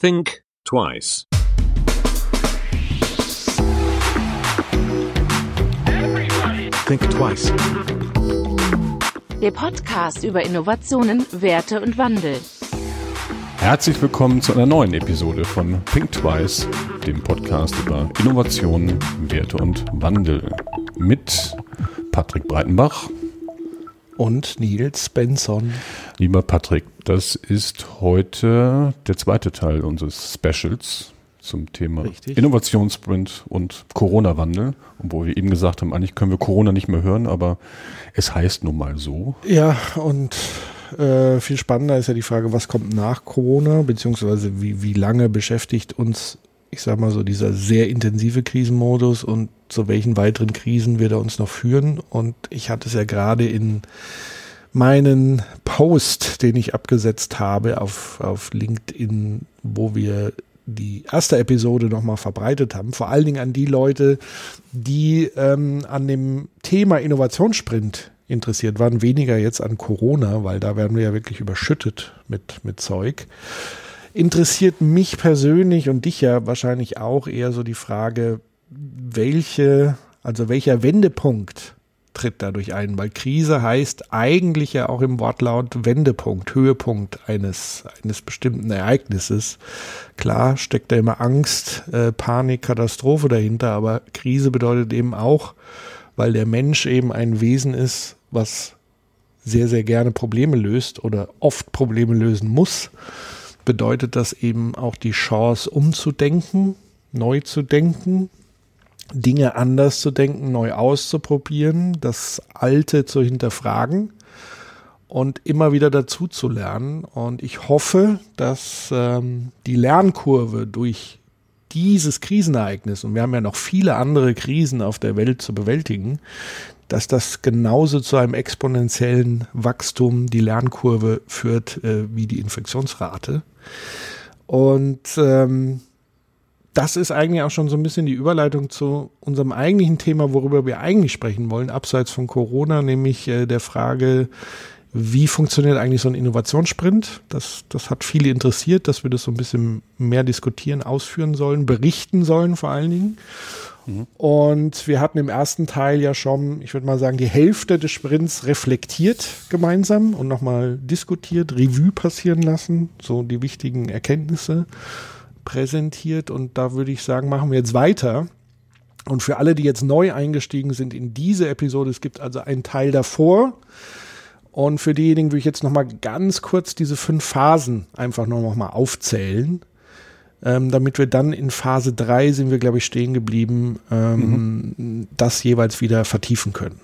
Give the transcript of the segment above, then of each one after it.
Think twice. Think twice. Der Podcast über Innovationen, Werte und Wandel. Herzlich willkommen zu einer neuen Episode von Think Twice, dem Podcast über Innovationen, Werte und Wandel. Mit Patrick Breitenbach. Und Nils Benson. Lieber Patrick, das ist heute der zweite Teil unseres Specials zum Thema Richtig. Innovationssprint und Corona-Wandel. Obwohl wir eben gesagt haben, eigentlich können wir Corona nicht mehr hören, aber es heißt nun mal so. Ja, und äh, viel spannender ist ja die Frage, was kommt nach Corona, beziehungsweise wie, wie lange beschäftigt uns, ich sag mal so, dieser sehr intensive Krisenmodus und zu welchen weiteren Krisen wird er uns noch führen. Und ich hatte es ja gerade in meinen Post, den ich abgesetzt habe auf, auf LinkedIn, wo wir die erste Episode nochmal verbreitet haben, vor allen Dingen an die Leute, die ähm, an dem Thema Innovationssprint interessiert waren, weniger jetzt an Corona, weil da werden wir ja wirklich überschüttet mit, mit Zeug. Interessiert mich persönlich und dich ja wahrscheinlich auch eher so die Frage, welche, also welcher Wendepunkt tritt dadurch ein, weil Krise heißt eigentlich ja auch im Wortlaut Wendepunkt, Höhepunkt eines, eines bestimmten Ereignisses. Klar steckt da immer Angst, äh, Panik, Katastrophe dahinter, aber Krise bedeutet eben auch, weil der Mensch eben ein Wesen ist, was sehr, sehr gerne Probleme löst oder oft Probleme lösen muss, bedeutet das eben auch die Chance umzudenken, neu zu denken, Dinge anders zu denken, neu auszuprobieren, das Alte zu hinterfragen und immer wieder dazu zu lernen. Und ich hoffe, dass ähm, die Lernkurve durch dieses Krisenereignis, und wir haben ja noch viele andere Krisen auf der Welt zu bewältigen, dass das genauso zu einem exponentiellen Wachstum die Lernkurve führt äh, wie die Infektionsrate. Und ähm, das ist eigentlich auch schon so ein bisschen die Überleitung zu unserem eigentlichen Thema, worüber wir eigentlich sprechen wollen, abseits von Corona, nämlich äh, der Frage, wie funktioniert eigentlich so ein Innovationssprint? Das, das hat viele interessiert, dass wir das so ein bisschen mehr diskutieren, ausführen sollen, berichten sollen vor allen Dingen. Mhm. Und wir hatten im ersten Teil ja schon, ich würde mal sagen, die Hälfte des Sprints reflektiert gemeinsam und nochmal diskutiert, Revue passieren lassen, so die wichtigen Erkenntnisse präsentiert. Und da würde ich sagen, machen wir jetzt weiter. Und für alle, die jetzt neu eingestiegen sind in diese Episode, es gibt also einen Teil davor. Und für diejenigen würde ich jetzt noch mal ganz kurz diese fünf Phasen einfach nur noch mal aufzählen, ähm, damit wir dann in Phase drei sind wir, glaube ich, stehen geblieben, ähm, mhm. das jeweils wieder vertiefen können.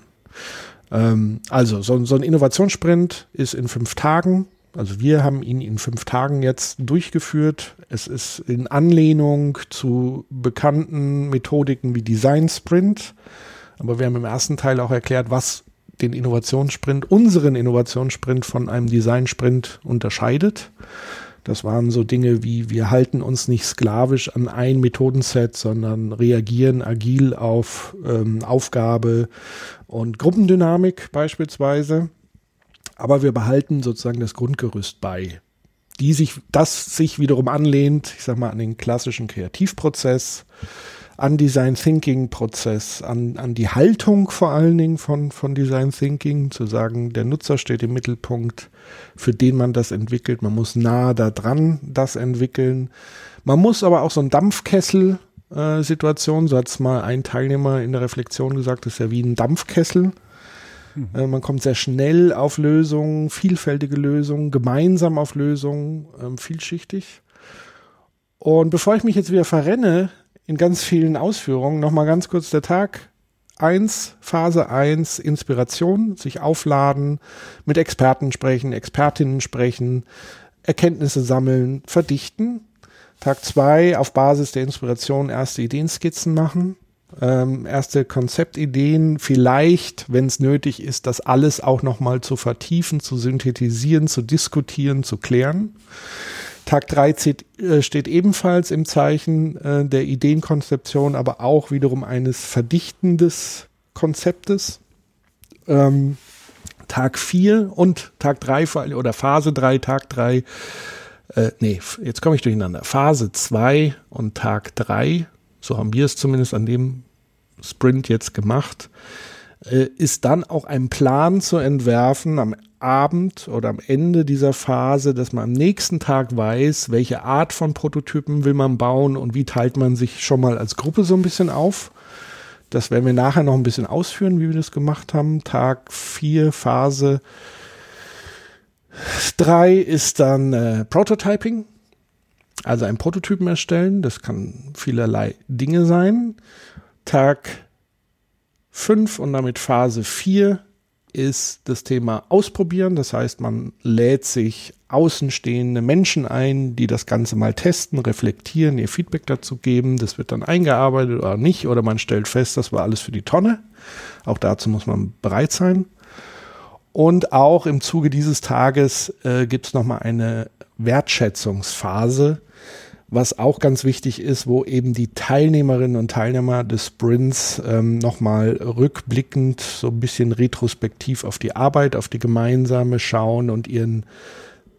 Ähm, also so, so ein Innovationssprint ist in fünf Tagen. Also wir haben ihn in fünf Tagen jetzt durchgeführt. Es ist in Anlehnung zu bekannten Methodiken wie Design Sprint. Aber wir haben im ersten Teil auch erklärt, was den Innovationssprint, unseren Innovationssprint von einem Design Sprint unterscheidet. Das waren so Dinge wie, wir halten uns nicht sklavisch an ein Methodenset, sondern reagieren agil auf ähm, Aufgabe und Gruppendynamik beispielsweise aber wir behalten sozusagen das Grundgerüst bei, die sich, das sich wiederum anlehnt, ich sag mal, an den klassischen Kreativprozess, an Design Thinking Prozess, an, an die Haltung vor allen Dingen von, von Design Thinking, zu sagen, der Nutzer steht im Mittelpunkt, für den man das entwickelt. Man muss nah da dran das entwickeln. Man muss aber auch so ein Dampfkessel äh, Situation, so hat es mal ein Teilnehmer in der Reflexion gesagt, ist ja wie ein Dampfkessel. Mhm. man kommt sehr schnell auf Lösungen, vielfältige Lösungen, gemeinsam auf Lösungen, ähm, vielschichtig. Und bevor ich mich jetzt wieder verrenne in ganz vielen Ausführungen, nochmal ganz kurz der Tag 1, Phase 1, Inspiration, sich aufladen, mit Experten sprechen, Expertinnen sprechen, Erkenntnisse sammeln, verdichten. Tag 2, auf Basis der Inspiration erste Ideenskizzen machen ähm, erste Konzeptideen, vielleicht, wenn es nötig ist, das alles auch nochmal zu vertiefen, zu synthetisieren, zu diskutieren, zu klären. Tag 3 äh, steht ebenfalls im Zeichen äh, der Ideenkonzeption, aber auch wiederum eines verdichtendes Konzeptes. Ähm, Tag 4 und Tag 3 oder Phase 3, Tag 3 Äh, nee, jetzt komme ich durcheinander. Phase 2 und Tag 3, so haben wir es zumindest an dem Sprint jetzt gemacht, ist dann auch ein Plan zu entwerfen am Abend oder am Ende dieser Phase, dass man am nächsten Tag weiß, welche Art von Prototypen will man bauen und wie teilt man sich schon mal als Gruppe so ein bisschen auf. Das werden wir nachher noch ein bisschen ausführen, wie wir das gemacht haben. Tag 4, Phase 3 ist dann äh, Prototyping, also ein Prototypen erstellen. Das kann vielerlei Dinge sein. Tag 5 und damit Phase 4 ist das Thema Ausprobieren. Das heißt, man lädt sich außenstehende Menschen ein, die das Ganze mal testen, reflektieren, ihr Feedback dazu geben. Das wird dann eingearbeitet oder nicht. Oder man stellt fest, das war alles für die Tonne. Auch dazu muss man bereit sein. Und auch im Zuge dieses Tages äh, gibt es nochmal eine Wertschätzungsphase, was auch ganz wichtig ist, wo eben die Teilnehmerinnen und Teilnehmer des Sprints ähm, nochmal rückblickend so ein bisschen retrospektiv auf die Arbeit, auf die gemeinsame schauen und ihren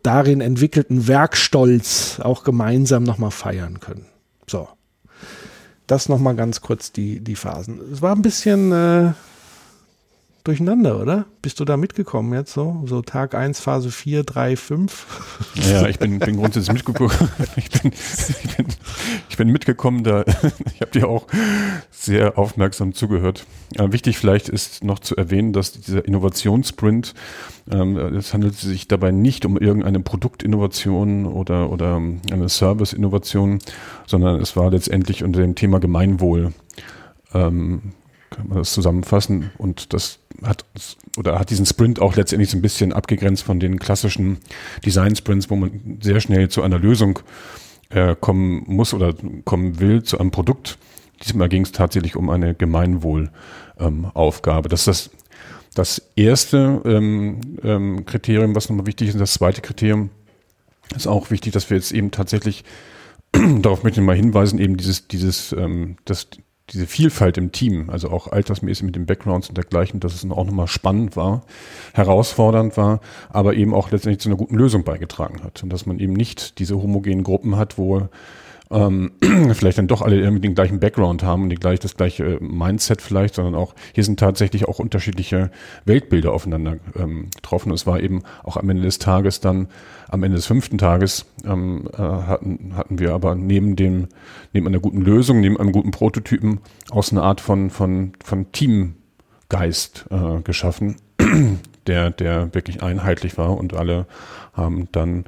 darin entwickelten Werkstolz auch gemeinsam nochmal feiern können. So. Das nochmal ganz kurz die, die Phasen. Es war ein bisschen äh, durcheinander, oder? Bist du da mitgekommen jetzt so? So Tag 1, Phase 4, 3, 5? Ja, ich bin, bin grundsätzlich mitgekommen. Ich bin, ich bin, ich bin mitgekommen, da ich habe dir auch sehr aufmerksam zugehört. Wichtig vielleicht ist noch zu erwähnen, dass dieser Innovationssprint, ähm, es handelt sich dabei nicht um irgendeine Produktinnovation oder, oder eine Serviceinnovation, sondern es war letztendlich unter dem Thema Gemeinwohl. Ähm, kann man das zusammenfassen. Und das hat oder hat diesen Sprint auch letztendlich so ein bisschen abgegrenzt von den klassischen Design-Sprints, wo man sehr schnell zu einer Lösung äh, kommen muss oder kommen will, zu einem Produkt. Diesmal ging es tatsächlich um eine Gemeinwohlaufgabe. Ähm, das ist das, das erste ähm, ähm, Kriterium, was nochmal wichtig ist. Das zweite Kriterium ist auch wichtig, dass wir jetzt eben tatsächlich darauf möchte ich mal hinweisen, eben dieses, dieses, ähm, das, diese Vielfalt im Team, also auch altersmäßig mit den Backgrounds und dergleichen, dass es auch nochmal spannend war, herausfordernd war, aber eben auch letztendlich zu einer guten Lösung beigetragen hat. Und dass man eben nicht diese homogenen Gruppen hat, wo ähm, vielleicht dann doch alle irgendwie den gleichen Background haben und die gleich das gleiche Mindset vielleicht, sondern auch hier sind tatsächlich auch unterschiedliche Weltbilder aufeinander ähm, getroffen. Es war eben auch am Ende des Tages dann, am Ende des fünften Tages ähm, äh, hatten, hatten wir aber neben dem, neben einer guten Lösung, neben einem guten Prototypen aus einer Art von, von, von Teamgeist äh, geschaffen, der, der wirklich einheitlich war und alle haben dann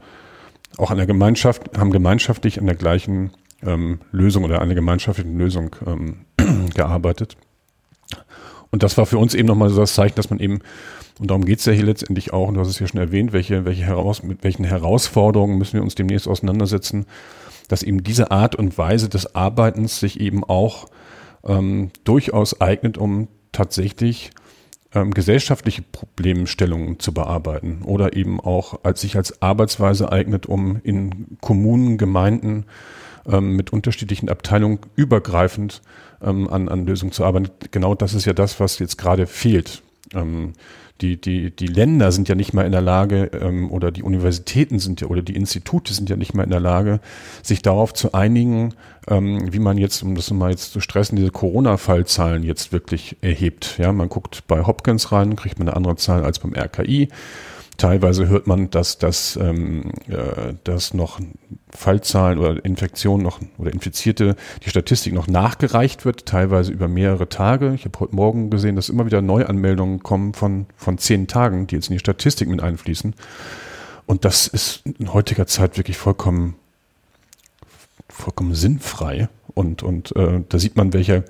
auch an der Gemeinschaft, haben gemeinschaftlich an der gleichen ähm, Lösung oder einer gemeinschaftlichen Lösung ähm, gearbeitet. Und das war für uns eben nochmal so das Zeichen, dass man eben, und darum geht's ja hier letztendlich auch, und du hast es ja schon erwähnt, welche, welche heraus, mit welchen Herausforderungen müssen wir uns demnächst auseinandersetzen, dass eben diese Art und Weise des Arbeitens sich eben auch ähm, durchaus eignet, um tatsächlich ähm, gesellschaftliche Problemstellungen zu bearbeiten oder eben auch als sich als Arbeitsweise eignet, um in Kommunen, Gemeinden ähm, mit unterschiedlichen Abteilungen übergreifend ähm, an, an Lösungen zu arbeiten. Genau das ist ja das, was jetzt gerade fehlt. Ähm, die, die, die Länder sind ja nicht mal in der Lage, ähm, oder die Universitäten sind ja, oder die Institute sind ja nicht mal in der Lage, sich darauf zu einigen, ähm, wie man jetzt, um das mal jetzt zu stressen, diese Corona-Fallzahlen jetzt wirklich erhebt. Ja, man guckt bei Hopkins rein, kriegt man eine andere Zahl als beim RKI. Teilweise hört man, dass, dass, ähm, äh, dass noch Fallzahlen oder Infektionen noch oder Infizierte, die Statistik noch nachgereicht wird, teilweise über mehrere Tage. Ich habe heute Morgen gesehen, dass immer wieder Neuanmeldungen kommen von, von zehn Tagen, die jetzt in die Statistik mit einfließen. Und das ist in heutiger Zeit wirklich vollkommen, vollkommen sinnfrei. Und, und äh, da sieht man, welcher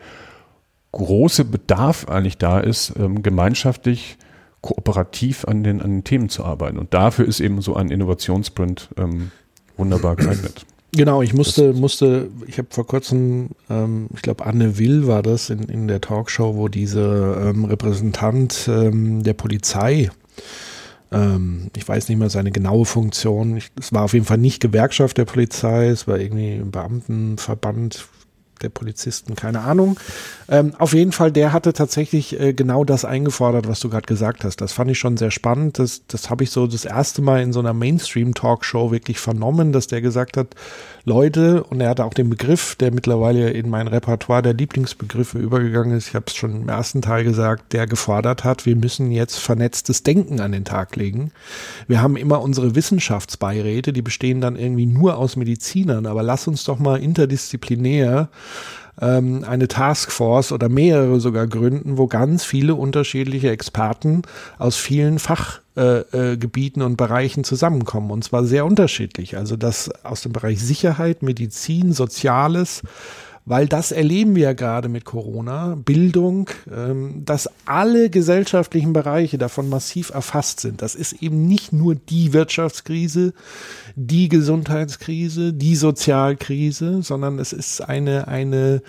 große Bedarf eigentlich da ist, ähm, gemeinschaftlich kooperativ an den, an den Themen zu arbeiten. Und dafür ist eben so ein Innovationssprint ähm, wunderbar geeignet. Genau, ich musste, musste, ich habe vor kurzem, ähm, ich glaube Anne Will war das in, in der Talkshow, wo diese ähm, Repräsentant ähm, der Polizei, ähm, ich weiß nicht mehr seine genaue Funktion, ich, es war auf jeden Fall nicht Gewerkschaft der Polizei, es war irgendwie ein Beamtenverband, der Polizisten, keine Ahnung. Ähm, auf jeden Fall, der hatte tatsächlich äh, genau das eingefordert, was du gerade gesagt hast. Das fand ich schon sehr spannend. Das, das habe ich so das erste Mal in so einer Mainstream-Talkshow wirklich vernommen, dass der gesagt hat, Leute, und er hatte auch den Begriff, der mittlerweile in mein Repertoire der Lieblingsbegriffe übergegangen ist, ich habe es schon im ersten Teil gesagt, der gefordert hat, wir müssen jetzt vernetztes Denken an den Tag legen. Wir haben immer unsere Wissenschaftsbeiräte, die bestehen dann irgendwie nur aus Medizinern, aber lass uns doch mal interdisziplinär ähm, eine Taskforce oder mehrere sogar gründen, wo ganz viele unterschiedliche Experten aus vielen Fachgebieten äh, äh, und Bereichen zusammenkommen. Und zwar sehr unterschiedlich. Also das aus dem Bereich Sicherheit, Medizin, Soziales, weil das erleben wir ja gerade mit Corona, Bildung, ähm, dass alle gesellschaftlichen Bereiche davon massiv erfasst sind. Das ist eben nicht nur die Wirtschaftskrise, die Gesundheitskrise, die Sozialkrise, sondern es ist eine, eine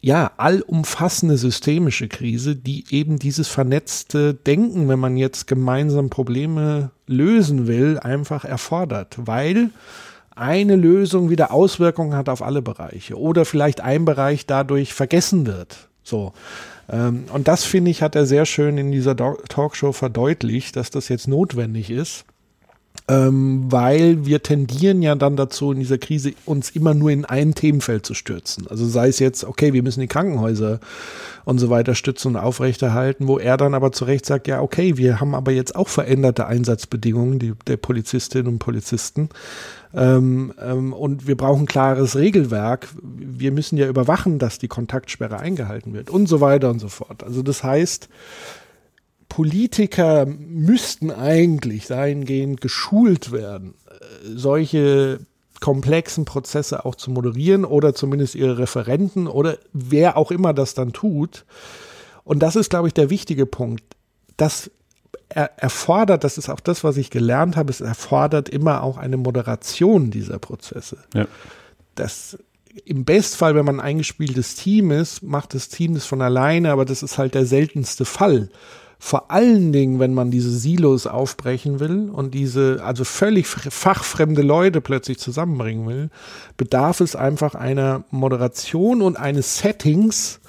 ja, allumfassende systemische Krise, die eben dieses vernetzte Denken, wenn man jetzt gemeinsam Probleme lösen will, einfach erfordert, weil eine Lösung wieder Auswirkungen hat auf alle Bereiche oder vielleicht ein Bereich dadurch vergessen wird. So. Ähm, und das finde ich, hat er sehr schön in dieser Talkshow verdeutlicht, dass das jetzt notwendig ist ähm, weil wir tendieren ja dann dazu, in dieser Krise uns immer nur in ein Themenfeld zu stürzen. Also sei es jetzt, okay, wir müssen die Krankenhäuser und so weiter stützen und aufrechterhalten, wo er dann aber zu Recht sagt, ja, okay, wir haben aber jetzt auch veränderte Einsatzbedingungen die, der Polizistinnen und Polizisten. Ähm, ähm, und wir brauchen klares Regelwerk. Wir müssen ja überwachen, dass die Kontaktsperre eingehalten wird und so weiter und so fort. Also das heißt, Politiker müssten eigentlich dahingehend geschult werden, äh, solche komplexen Prozesse auch zu moderieren oder zumindest ihre Referenten oder wer auch immer das dann tut. Und das ist, glaube ich, der wichtige Punkt. Das er erfordert, das ist auch das, was ich gelernt habe, es erfordert immer auch eine Moderation dieser Prozesse. Ja. Das im Bestfall, wenn man ein eingespieltes Team ist, macht das Team das von alleine, aber das ist halt der seltenste Fall. Vor allen Dingen, wenn man diese Silos aufbrechen will und diese, also völlig fachfremde Leute plötzlich zusammenbringen will, bedarf es einfach einer Moderation und eines Settings,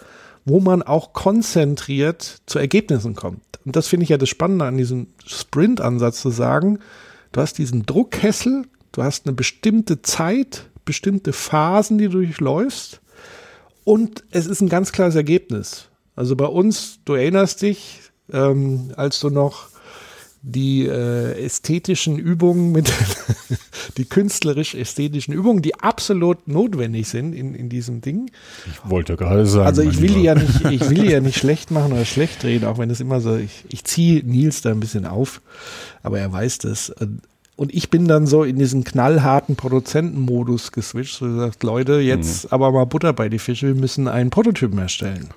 wo man auch konzentriert zu Ergebnissen kommt. Und das finde ich ja das Spannende an diesem Sprint-Ansatz zu sagen, du hast diesen Druckkessel, du hast eine bestimmte Zeit, bestimmte Phasen, die du durchläufst und es ist ein ganz klares Ergebnis. Also bei uns, du erinnerst dich, ähm, als du noch die äh, ästhetischen Übungen mit die künstlerisch-ästhetischen Übungen, die absolut notwendig sind in, in diesem Ding. Ich wollte gerade sagen. Also ich will die ja nicht, ich will die ja nicht schlecht machen oder schlecht reden, auch wenn es immer so, ich, ich ziehe Nils da ein bisschen auf, aber er weiß das. Und ich bin dann so in diesen knallharten Produzentenmodus geswitcht, so gesagt, Leute, jetzt mhm. aber mal Butter bei die Fische, wir müssen einen Prototypen erstellen.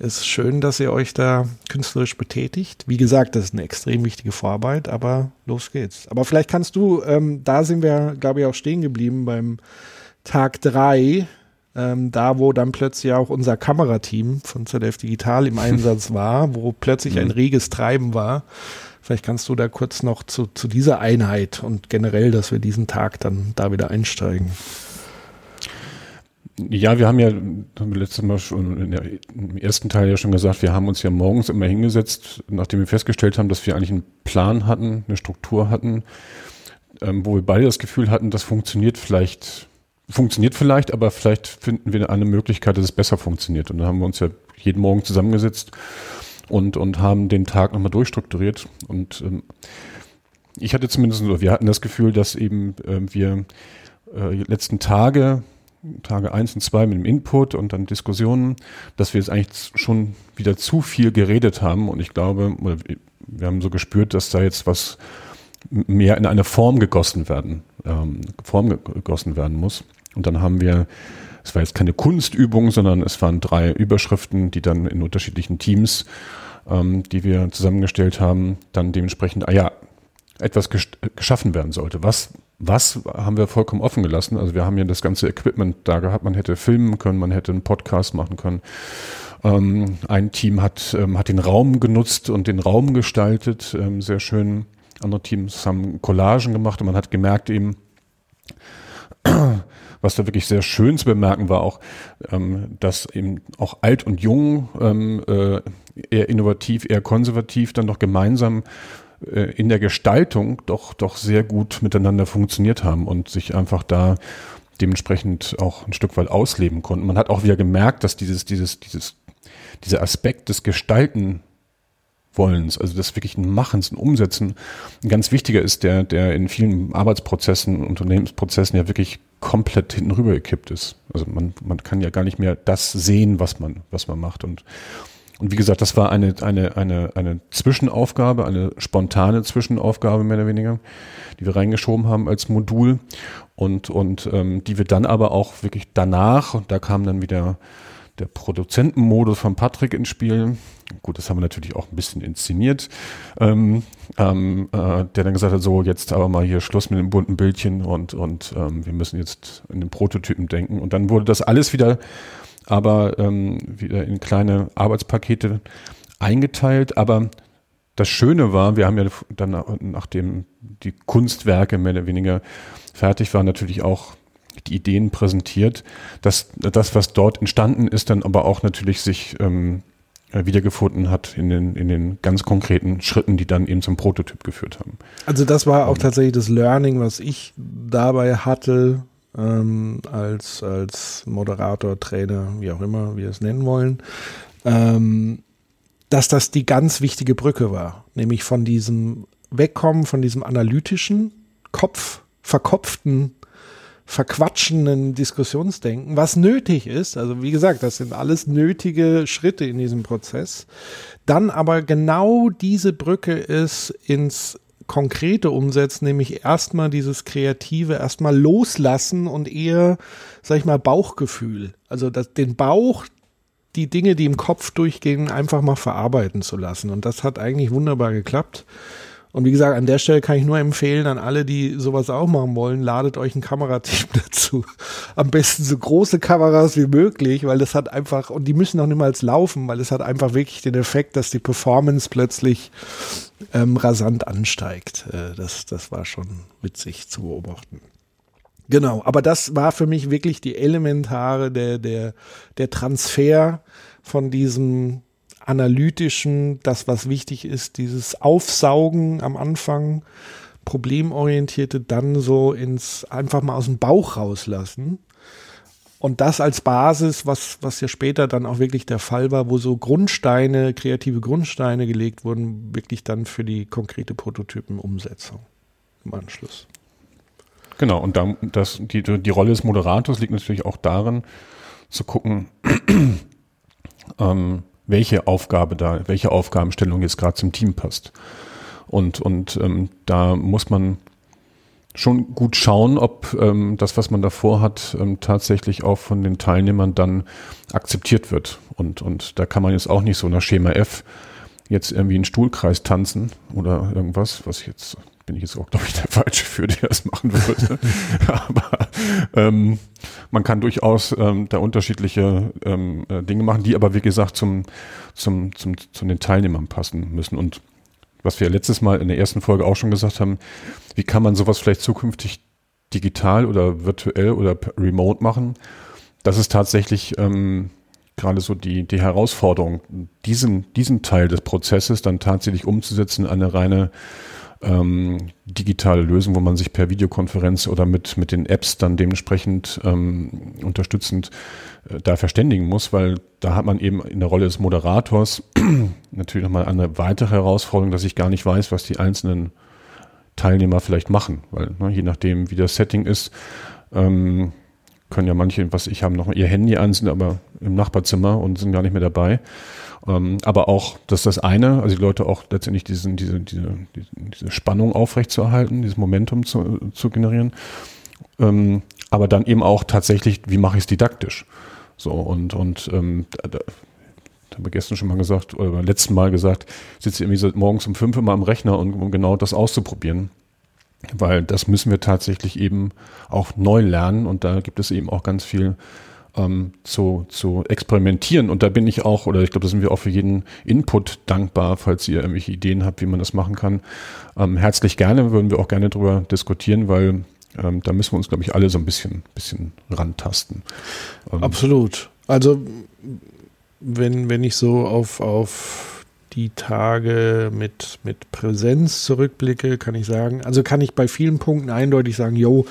Es ist schön, dass ihr euch da künstlerisch betätigt. Wie gesagt, das ist eine extrem wichtige Vorarbeit, aber los geht's. Aber vielleicht kannst du, ähm, da sind wir, glaube ich, auch stehen geblieben beim Tag drei, ähm, da wo dann plötzlich auch unser Kamerateam von ZDF Digital im Einsatz war, wo plötzlich ein mhm. reges Treiben war. Vielleicht kannst du da kurz noch zu, zu dieser Einheit und generell, dass wir diesen Tag dann da wieder einsteigen. Ja, wir haben ja haben wir letztes Mal schon der, im ersten Teil ja schon gesagt, wir haben uns ja morgens immer hingesetzt, nachdem wir festgestellt haben, dass wir eigentlich einen Plan hatten, eine Struktur hatten, ähm, wo wir beide das Gefühl hatten, das funktioniert vielleicht, funktioniert vielleicht, aber vielleicht finden wir eine Möglichkeit, dass es besser funktioniert. Und dann haben wir uns ja jeden Morgen zusammengesetzt und, und haben den Tag nochmal durchstrukturiert. Und ähm, ich hatte zumindest, wir hatten das Gefühl, dass eben äh, wir äh, letzten Tage Tage eins und zwei mit dem Input und dann Diskussionen, dass wir jetzt eigentlich schon wieder zu viel geredet haben und ich glaube, wir haben so gespürt, dass da jetzt was mehr in eine Form gegossen werden, ähm, Form gegossen werden muss. Und dann haben wir, es war jetzt keine Kunstübung, sondern es waren drei Überschriften, die dann in unterschiedlichen Teams, ähm, die wir zusammengestellt haben, dann dementsprechend, ah ja, etwas geschaffen werden sollte. Was was haben wir vollkommen offen gelassen. Also wir haben ja das ganze Equipment da gehabt. Man hätte filmen können, man hätte einen Podcast machen können. Ähm, ein Team hat, ähm, hat den Raum genutzt und den Raum gestaltet, ähm, sehr schön. Andere Teams haben Collagen gemacht und man hat gemerkt eben, was da wirklich sehr schön zu bemerken war auch, ähm, dass eben auch alt und jung, ähm, äh, eher innovativ, eher konservativ, dann doch gemeinsam äh, in der Gestaltung doch, doch sehr gut miteinander funktioniert haben und sich einfach da dementsprechend auch ein Stück weit ausleben konnten. Man hat auch wieder gemerkt, dass dieses, dieses, dieses, dieser Aspekt des Gestalten Wollens, also des wirklichen Machens und Umsetzen, ein ganz wichtiger ist, der, der in vielen Arbeitsprozessen, Unternehmensprozessen ja wirklich komplett hinten rüber gekippt ist. Also man, man kann ja gar nicht mehr das sehen, was man, was man macht. Und, und wie gesagt, das war eine, eine, eine, eine Zwischenaufgabe, eine spontane Zwischenaufgabe mehr oder weniger, die wir reingeschoben haben als Modul und, und ähm, die wir dann aber auch wirklich danach, und da kam dann wieder der Produzentenmodus von Patrick ins Spiel. Gut, das haben wir natürlich auch ein bisschen inszeniert. Ähm, ähm, äh, der dann gesagt hat, so jetzt aber mal hier Schluss mit dem bunten Bildchen und, und ähm, wir müssen jetzt in den Prototypen denken. Und dann wurde das alles wieder, aber ähm, wieder in kleine Arbeitspakete eingeteilt. Aber das Schöne war, wir haben ja dann, nachdem die Kunstwerke mehr oder weniger fertig waren, natürlich auch die Ideen präsentiert. dass das, was dort entstanden ist, dann aber auch natürlich sich ähm, äh, wiedergefunden hat in den, in den ganz konkreten Schritten, die dann eben zum Prototyp geführt haben. Also das war auch tatsächlich das Learning, was ich dabei hatte, ähm, als, als Moderator, Trainer, wie auch immer wir es nennen wollen, ähm, dass das die ganz wichtige Brücke war, nämlich von diesem Wegkommen, von diesem analytischen Kopf, verkopften verquatschenden Diskussionsdenken, was nötig ist. Also wie gesagt, das sind alles nötige Schritte in diesem Prozess. Dann aber genau diese Brücke ist ins konkrete Umsetzen, nämlich erstmal dieses Kreative, erstmal loslassen und eher, sag ich mal, Bauchgefühl. Also das, den Bauch, die Dinge, die im Kopf durchgehen, einfach mal verarbeiten zu lassen. Und das hat eigentlich wunderbar geklappt. Und wie gesagt, an der Stelle kann ich nur empfehlen an alle, die sowas auch machen wollen, ladet euch ein Kamerateam dazu. Am besten so große Kameras wie möglich, weil das hat einfach, und die müssen auch niemals laufen, weil es hat einfach wirklich den Effekt, dass die Performance plötzlich ähm, rasant ansteigt. Äh, das, das war schon witzig zu beobachten. Genau, aber das war für mich wirklich die elementare, der, der, der Transfer von diesem analytischen, das, was wichtig ist, dieses Aufsaugen am Anfang, problemorientierte, dann so ins einfach mal aus dem Bauch rauslassen. Und das als Basis, was, was ja später dann auch wirklich der Fall war, wo so Grundsteine, kreative Grundsteine gelegt wurden, wirklich dann für die konkrete Prototypenumsetzung im Anschluss. Genau, und dann, das, die, die Rolle des Moderators liegt natürlich auch darin, zu gucken, ähm, welche Aufgabe da, welche Aufgabenstellung jetzt gerade zum Team passt. Und, und ähm, da muss man schon gut schauen, ob ähm, das, was man davor hat, ähm, tatsächlich auch von den Teilnehmern dann akzeptiert wird. Und, und da kann man jetzt auch nicht so nach Schema F jetzt irgendwie einen Stuhlkreis tanzen oder irgendwas, was jetzt bin ich jetzt auch, glaube ich, der Falsche für, der das machen würde. aber ähm, man kann durchaus ähm, da unterschiedliche ähm, äh, Dinge machen, die aber, wie gesagt, zum, zum, zum, zu den Teilnehmern passen müssen. Und was wir letztes Mal in der ersten Folge auch schon gesagt haben, wie kann man sowas vielleicht zukünftig digital oder virtuell oder remote machen? Das ist tatsächlich ähm, gerade so die, die Herausforderung, diesen, diesen Teil des Prozesses dann tatsächlich umzusetzen, eine reine ähm, digitale Lösung, wo man sich per Videokonferenz oder mit, mit den Apps dann dementsprechend ähm, unterstützend äh, da verständigen muss, weil da hat man eben in der Rolle des Moderators natürlich nochmal eine weitere Herausforderung, dass ich gar nicht weiß, was die einzelnen Teilnehmer vielleicht machen, weil ne, je nachdem, wie das Setting ist, ähm, können ja manche, was ich haben, noch ihr Handy an, sind aber im Nachbarzimmer und sind gar nicht mehr dabei. Ähm, aber auch, dass das eine, also die Leute auch letztendlich diesen, diese, diese, diese Spannung aufrechtzuerhalten, dieses Momentum zu, zu generieren. Ähm, aber dann eben auch tatsächlich, wie mache ich es didaktisch? So, und, und ähm, da, da haben wir gestern schon mal gesagt, oder beim letzten Mal gesagt, sitze irgendwie so morgens um fünf immer am Rechner, um, um genau das auszuprobieren. Weil das müssen wir tatsächlich eben auch neu lernen und da gibt es eben auch ganz viel ähm, zu, zu experimentieren. Und da bin ich auch, oder ich glaube, da sind wir auch für jeden Input dankbar, falls ihr irgendwelche Ideen habt, wie man das machen kann. Ähm, herzlich gerne, würden wir auch gerne darüber diskutieren, weil ähm, da müssen wir uns, glaube ich, alle so ein bisschen, bisschen rantasten. Ähm, Absolut. Also wenn, wenn ich so auf, auf die Tage mit, mit Präsenz zurückblicke, kann ich sagen, also kann ich bei vielen Punkten eindeutig sagen, jo,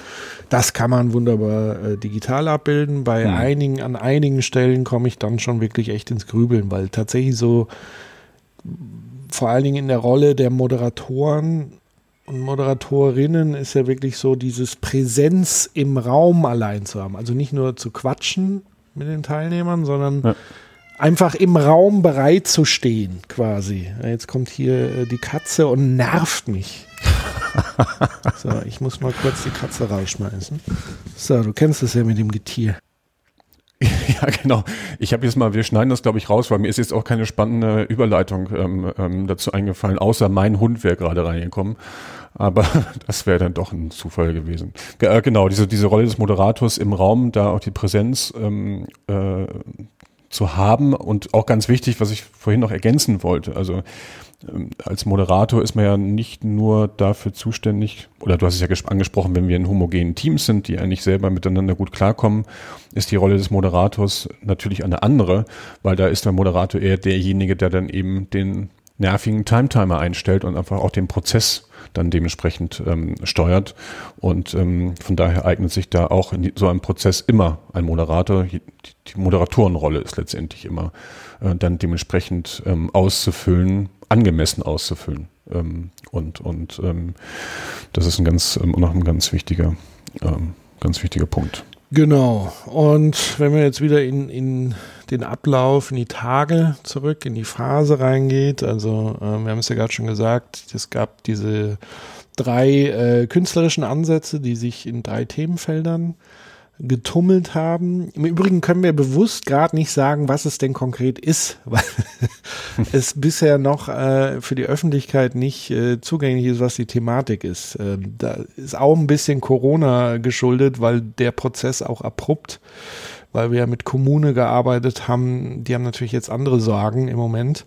das kann man wunderbar äh, digital abbilden. Bei mhm. einigen, an einigen Stellen komme ich dann schon wirklich echt ins Grübeln, weil tatsächlich so vor allen Dingen in der Rolle der Moderatoren und Moderatorinnen ist ja wirklich so dieses Präsenz im Raum allein zu haben. Also nicht nur zu quatschen mit den Teilnehmern, sondern ja einfach im Raum bereit zu stehen, quasi. Jetzt kommt hier äh, die Katze und nervt mich. so, ich muss mal kurz die Katze rausschmeißen. So, du kennst es ja mit dem Getier. Ja, genau. Ich habe jetzt mal, wir schneiden das, glaube ich, raus, weil mir ist jetzt auch keine spannende Überleitung ähm, ähm, dazu eingefallen, außer mein Hund wäre gerade reingekommen. Aber das wäre dann doch ein Zufall gewesen. Äh, genau, diese, diese Rolle des Moderators im Raum, da auch die Präsenz ähm, äh, zu haben und auch ganz wichtig, was ich vorhin noch ergänzen wollte. Also ähm, als Moderator ist man ja nicht nur dafür zuständig, oder du hast es ja angesprochen, wenn wir in homogenen Teams sind, die eigentlich selber miteinander gut klarkommen, ist die Rolle des Moderators natürlich eine andere, weil da ist der Moderator eher derjenige, der dann eben den nervigen Timetimer einstellt und einfach auch den Prozess dann dementsprechend ähm, steuert. Und ähm, von daher eignet sich da auch in so einem Prozess immer ein Moderator. Die, Moderatorenrolle ist letztendlich immer äh, dann dementsprechend ähm, auszufüllen, angemessen auszufüllen. Ähm, und und ähm, das ist ein ganz, ähm, noch ein ganz wichtiger, ähm, ganz wichtiger Punkt. Genau. Und wenn wir jetzt wieder in, in den Ablauf, in die Tage zurück, in die Phase reingeht, also äh, wir haben es ja gerade schon gesagt, es gab diese drei äh, künstlerischen Ansätze, die sich in drei Themenfeldern getummelt haben. Im Übrigen können wir bewusst gerade nicht sagen, was es denn konkret ist, weil es bisher noch äh, für die Öffentlichkeit nicht äh, zugänglich ist, was die Thematik ist. Ähm, da ist auch ein bisschen Corona geschuldet, weil der Prozess auch abrupt, weil wir ja mit Kommune gearbeitet haben, die haben natürlich jetzt andere Sorgen im Moment.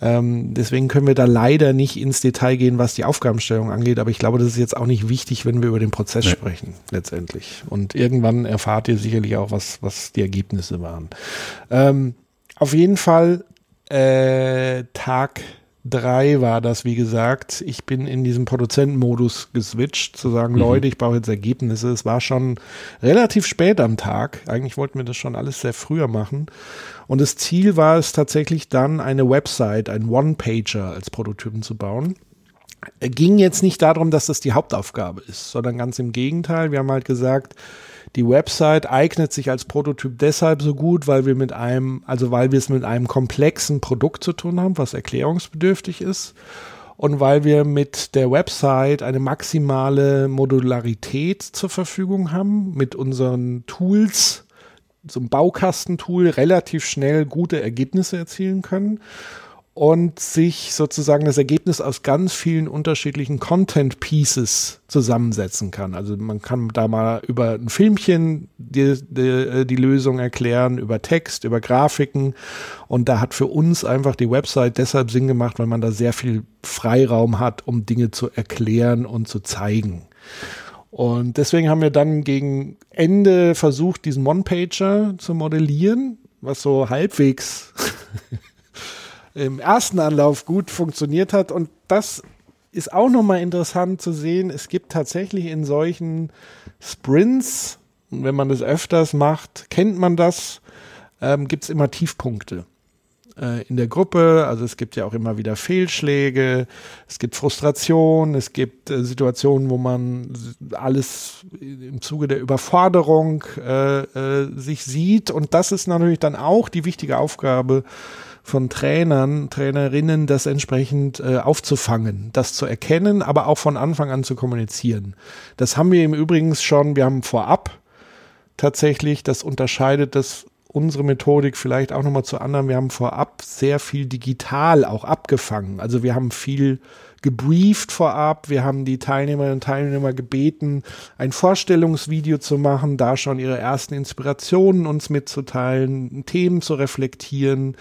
Ähm, deswegen können wir da leider nicht ins Detail gehen, was die Aufgabenstellung angeht. Aber ich glaube, das ist jetzt auch nicht wichtig, wenn wir über den Prozess nee. sprechen, letztendlich. Und irgendwann erfahrt ihr sicherlich auch, was, was die Ergebnisse waren. Ähm, auf jeden Fall äh, Tag drei war das, wie gesagt. Ich bin in diesem Produzentenmodus geswitcht, zu sagen, mhm. Leute, ich brauche jetzt Ergebnisse. Es war schon relativ spät am Tag. Eigentlich wollten wir das schon alles sehr früher machen. Und das Ziel war es tatsächlich dann, eine Website, ein One-Pager als Prototypen zu bauen. Ging jetzt nicht darum, dass das die Hauptaufgabe ist, sondern ganz im Gegenteil. Wir haben halt gesagt, die Website eignet sich als Prototyp deshalb so gut, weil wir mit einem, also weil wir es mit einem komplexen Produkt zu tun haben, was erklärungsbedürftig ist. Und weil wir mit der Website eine maximale Modularität zur Verfügung haben, mit unseren Tools, so ein Baukastentool relativ schnell gute Ergebnisse erzielen können und sich sozusagen das Ergebnis aus ganz vielen unterschiedlichen Content Pieces zusammensetzen kann. Also man kann da mal über ein Filmchen die, die, die, Lösung erklären, über Text, über Grafiken. Und da hat für uns einfach die Website deshalb Sinn gemacht, weil man da sehr viel Freiraum hat, um Dinge zu erklären und zu zeigen. Und deswegen haben wir dann gegen Ende versucht, diesen One-Pager zu modellieren, was so halbwegs im ersten Anlauf gut funktioniert hat. Und das ist auch nochmal interessant zu sehen. Es gibt tatsächlich in solchen Sprints, wenn man das öfters macht, kennt man das, ähm, gibt es immer Tiefpunkte äh, in der Gruppe. Also es gibt ja auch immer wieder Fehlschläge, es gibt Frustration, es gibt äh, Situationen, wo man alles im Zuge der Überforderung äh, äh, sich sieht. Und das ist natürlich dann auch die wichtige Aufgabe von Trainern, Trainerinnen, das entsprechend äh, aufzufangen, das zu erkennen, aber auch von Anfang an zu kommunizieren. Das haben wir im Übrigen schon, wir haben vorab tatsächlich, das unterscheidet das unsere Methodik vielleicht auch nochmal zu anderen. Wir haben vorab sehr viel digital auch abgefangen. Also wir haben viel gebrieft vorab. Wir haben die Teilnehmerinnen und Teilnehmer gebeten, ein Vorstellungsvideo zu machen, da schon ihre ersten Inspirationen uns mitzuteilen, Themen zu reflektieren,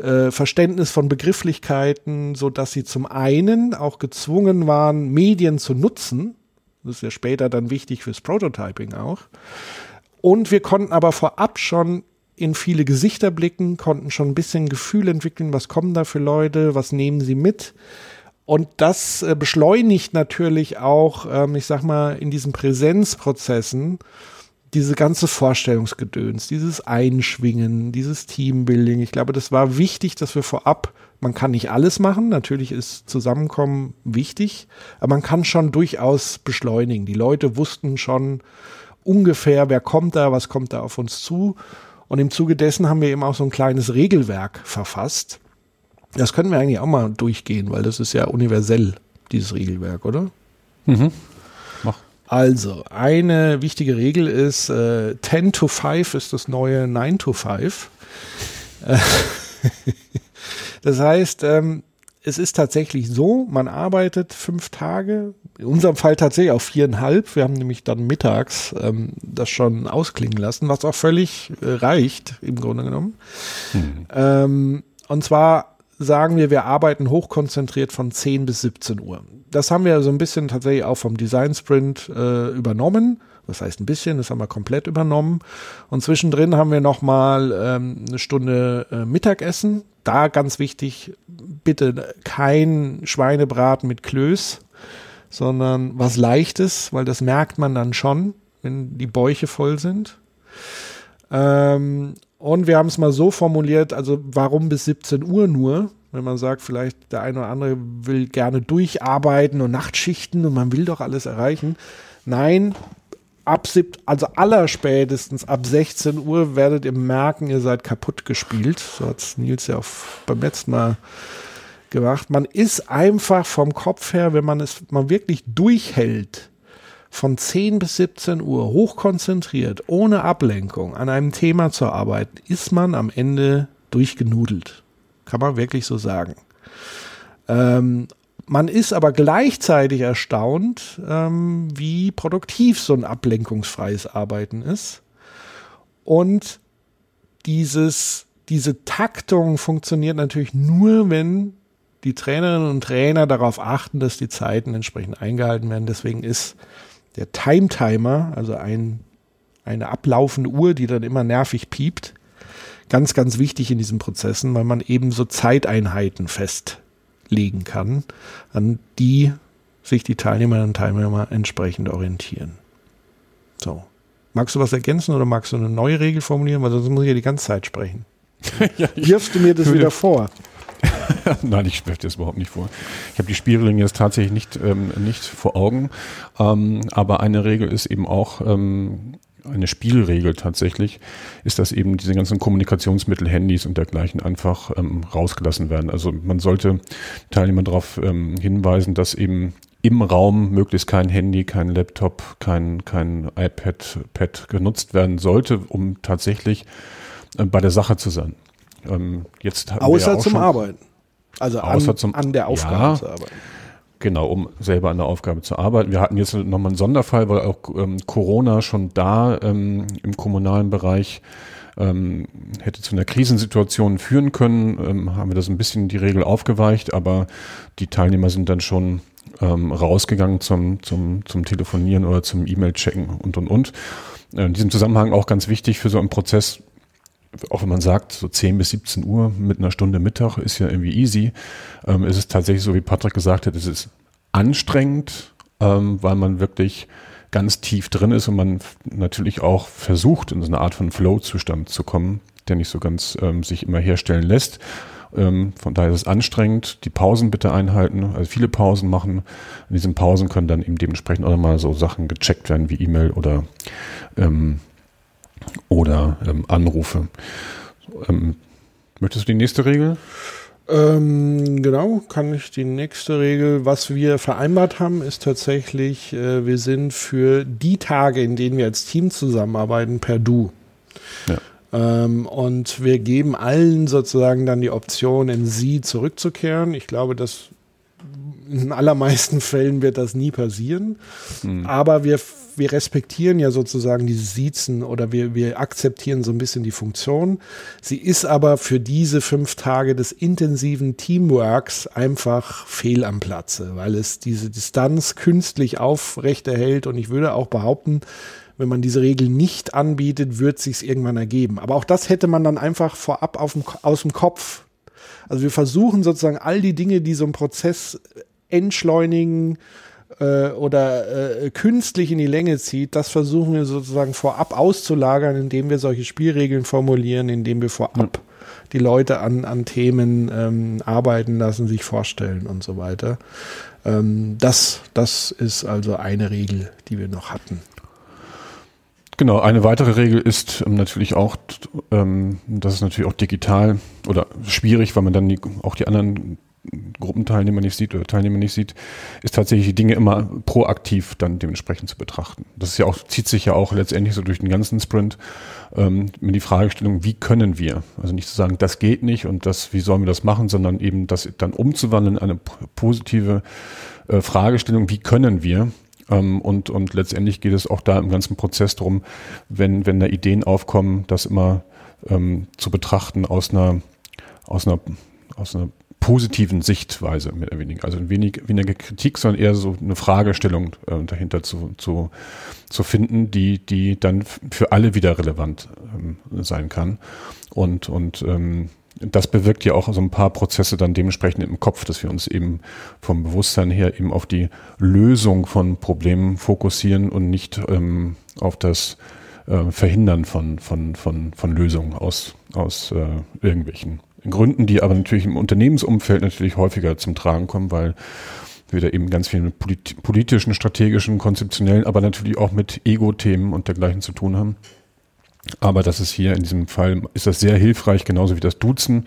äh, Verständnis von Begrifflichkeiten, so dass sie zum einen auch gezwungen waren, Medien zu nutzen, Das ist ja später dann wichtig fürs Prototyping auch. Und wir konnten aber vorab schon in viele Gesichter blicken, konnten schon ein bisschen Gefühl entwickeln, was kommen da für Leute, was nehmen sie mit. Und das äh, beschleunigt natürlich auch, ähm, ich sag mal, in diesen Präsenzprozessen diese ganze Vorstellungsgedöns, dieses Einschwingen, dieses Teambuilding. Ich glaube, das war wichtig, dass wir vorab, man kann nicht alles machen, natürlich ist Zusammenkommen wichtig, aber man kann schon durchaus beschleunigen. Die Leute wussten schon ungefähr, wer kommt da, was kommt da auf uns zu. Und im Zuge dessen haben wir eben auch so ein kleines Regelwerk verfasst. Das können wir eigentlich auch mal durchgehen, weil das ist ja universell, dieses Regelwerk, oder? Mhm. Also, eine wichtige Regel ist, äh, 10 to 5 ist das neue 9 to 5. das heißt, ähm, es ist tatsächlich so, man arbeitet fünf Tage, in unserem Fall tatsächlich auch viereinhalb. Wir haben nämlich dann mittags ähm, das schon ausklingen lassen, was auch völlig äh, reicht, im Grunde genommen. Mhm. Ähm, und zwar sagen wir, wir arbeiten hochkonzentriert von 10 bis 17 Uhr. Das haben wir so ein bisschen tatsächlich auch vom Design Sprint äh, übernommen. Das heißt ein bisschen, das haben wir komplett übernommen. Und zwischendrin haben wir nochmal ähm, eine Stunde äh, Mittagessen da ganz wichtig, bitte kein Schweinebraten mit Klöß, sondern was Leichtes, weil das merkt man dann schon, wenn die Bäuche voll sind. Ähm, und wir haben es mal so formuliert, also warum bis 17 Uhr nur? Wenn man sagt, vielleicht der eine oder andere will gerne durcharbeiten und Nachtschichten und man will doch alles erreichen. Nein, ab sieb, also allerspätestens ab 16 Uhr werdet ihr merken, ihr seid kaputt gespielt. So hat es Nils ja auch beim letzten Mal gemacht. Man ist einfach vom Kopf her, wenn man es mal wirklich durchhält, von 10 bis 17 Uhr hochkonzentriert, ohne Ablenkung an einem Thema zu arbeiten, ist man am Ende durchgenudelt. Kann man wirklich so sagen. Ähm, man ist aber gleichzeitig erstaunt, ähm, wie produktiv so ein ablenkungsfreies Arbeiten ist. Und dieses, diese Taktung funktioniert natürlich nur, wenn die Trainerinnen und Trainer darauf achten, dass die Zeiten entsprechend eingehalten werden. Deswegen ist der Time Timer, also ein, eine ablaufende Uhr, die dann immer nervig piept, ganz, ganz wichtig in diesen Prozessen, weil man eben so Zeiteinheiten fest legen kann, an die sich die Teilnehmerinnen und Teilnehmer entsprechend orientieren. So. Magst du was ergänzen oder magst du eine neue Regel formulieren? Weil sonst muss ich ja die ganze Zeit sprechen. ja, Wirfst du mir das wieder vor? Nein, ich werfe das überhaupt nicht vor. Ich habe die Spielregeln jetzt tatsächlich nicht, ähm, nicht vor Augen. Ähm, aber eine Regel ist eben auch, ähm, eine Spielregel tatsächlich, ist, dass eben diese ganzen Kommunikationsmittel, Handys und dergleichen einfach ähm, rausgelassen werden. Also man sollte Teilnehmer darauf ähm, hinweisen, dass eben im Raum möglichst kein Handy, kein Laptop, kein, kein iPad Pad genutzt werden sollte, um tatsächlich äh, bei der Sache zu sein. Ähm, jetzt Außer zum Arbeiten. Also an, zum, an der Aufgabe ja, zu arbeiten. Genau, um selber an der Aufgabe zu arbeiten. Wir hatten jetzt nochmal einen Sonderfall, weil auch ähm, Corona schon da ähm, im kommunalen Bereich ähm, hätte zu einer Krisensituation führen können. Ähm, haben wir das ein bisschen die Regel aufgeweicht, aber die Teilnehmer sind dann schon ähm, rausgegangen zum, zum, zum Telefonieren oder zum E-Mail-Checken und und und. In diesem Zusammenhang auch ganz wichtig für so einen Prozess, auch wenn man sagt, so 10 bis 17 Uhr mit einer Stunde Mittag ist ja irgendwie easy, ähm, ist es tatsächlich so, wie Patrick gesagt hat, es ist anstrengend, ähm, weil man wirklich ganz tief drin ist und man natürlich auch versucht, in so eine Art von Flow-Zustand zu kommen, der nicht so ganz ähm, sich immer herstellen lässt. Ähm, von daher ist es anstrengend. Die Pausen bitte einhalten, also viele Pausen machen. In diesen Pausen können dann eben dementsprechend auch nochmal so Sachen gecheckt werden wie E-Mail oder ähm, oder ähm, Anrufe. Ähm, möchtest du die nächste Regel? Ähm, genau, kann ich die nächste Regel. Was wir vereinbart haben, ist tatsächlich, äh, wir sind für die Tage, in denen wir als Team zusammenarbeiten, per Du. Ja. Ähm, und wir geben allen sozusagen dann die Option, in Sie zurückzukehren. Ich glaube, dass in allermeisten Fällen wird das nie passieren. Mhm. Aber wir wir respektieren ja sozusagen dieses Siezen oder wir, wir akzeptieren so ein bisschen die Funktion. Sie ist aber für diese fünf Tage des intensiven Teamworks einfach fehl am Platze, weil es diese Distanz künstlich aufrechterhält und ich würde auch behaupten, wenn man diese Regel nicht anbietet, wird sich's irgendwann ergeben. Aber auch das hätte man dann einfach vorab dem, aus dem Kopf. Also wir versuchen sozusagen all die Dinge, die so einen Prozess entschleunigen, äh, oder äh, künstlich in die Länge zieht, das versuchen wir sozusagen vorab auszulagern, indem wir solche Spielregeln formulieren, indem wir vorab die Leute an, an Themen ähm, arbeiten lassen, sich vorstellen und so weiter. Ähm, das, das ist also eine Regel, die wir noch hatten. Genau, eine weitere Regel ist ähm, natürlich auch, ähm, das ist natürlich auch digital oder schwierig, weil man dann die, auch die anderen Gruppenteilnehmer nicht sieht oder Teilnehmer nicht sieht, ist tatsächlich die Dinge immer proaktiv dann dementsprechend zu betrachten. Das ist ja auch, zieht sich ja auch letztendlich so durch den ganzen Sprint ähm, mit die Fragestellung, wie können wir? Also nicht zu sagen, das geht nicht und das, wie sollen wir das machen, sondern eben das dann umzuwandeln in eine positive äh, Fragestellung, wie können wir? Ähm, und, und letztendlich geht es auch da im ganzen Prozess darum, wenn, wenn da Ideen aufkommen, das immer ähm, zu betrachten aus einer, aus einer, aus einer positiven Sichtweise, mehr oder weniger. Also wenig, weniger Kritik, sondern eher so eine Fragestellung äh, dahinter zu, zu, zu finden, die, die dann für alle wieder relevant ähm, sein kann. Und, und ähm, das bewirkt ja auch so ein paar Prozesse dann dementsprechend im Kopf, dass wir uns eben vom Bewusstsein her eben auf die Lösung von Problemen fokussieren und nicht ähm, auf das äh, Verhindern von, von, von, von Lösungen aus, aus äh, irgendwelchen Gründen, die aber natürlich im Unternehmensumfeld natürlich häufiger zum Tragen kommen, weil wir da eben ganz viel mit polit politischen, strategischen, konzeptionellen, aber natürlich auch mit Ego-Themen und dergleichen zu tun haben. Aber das ist hier in diesem Fall, ist das sehr hilfreich, genauso wie das Duzen,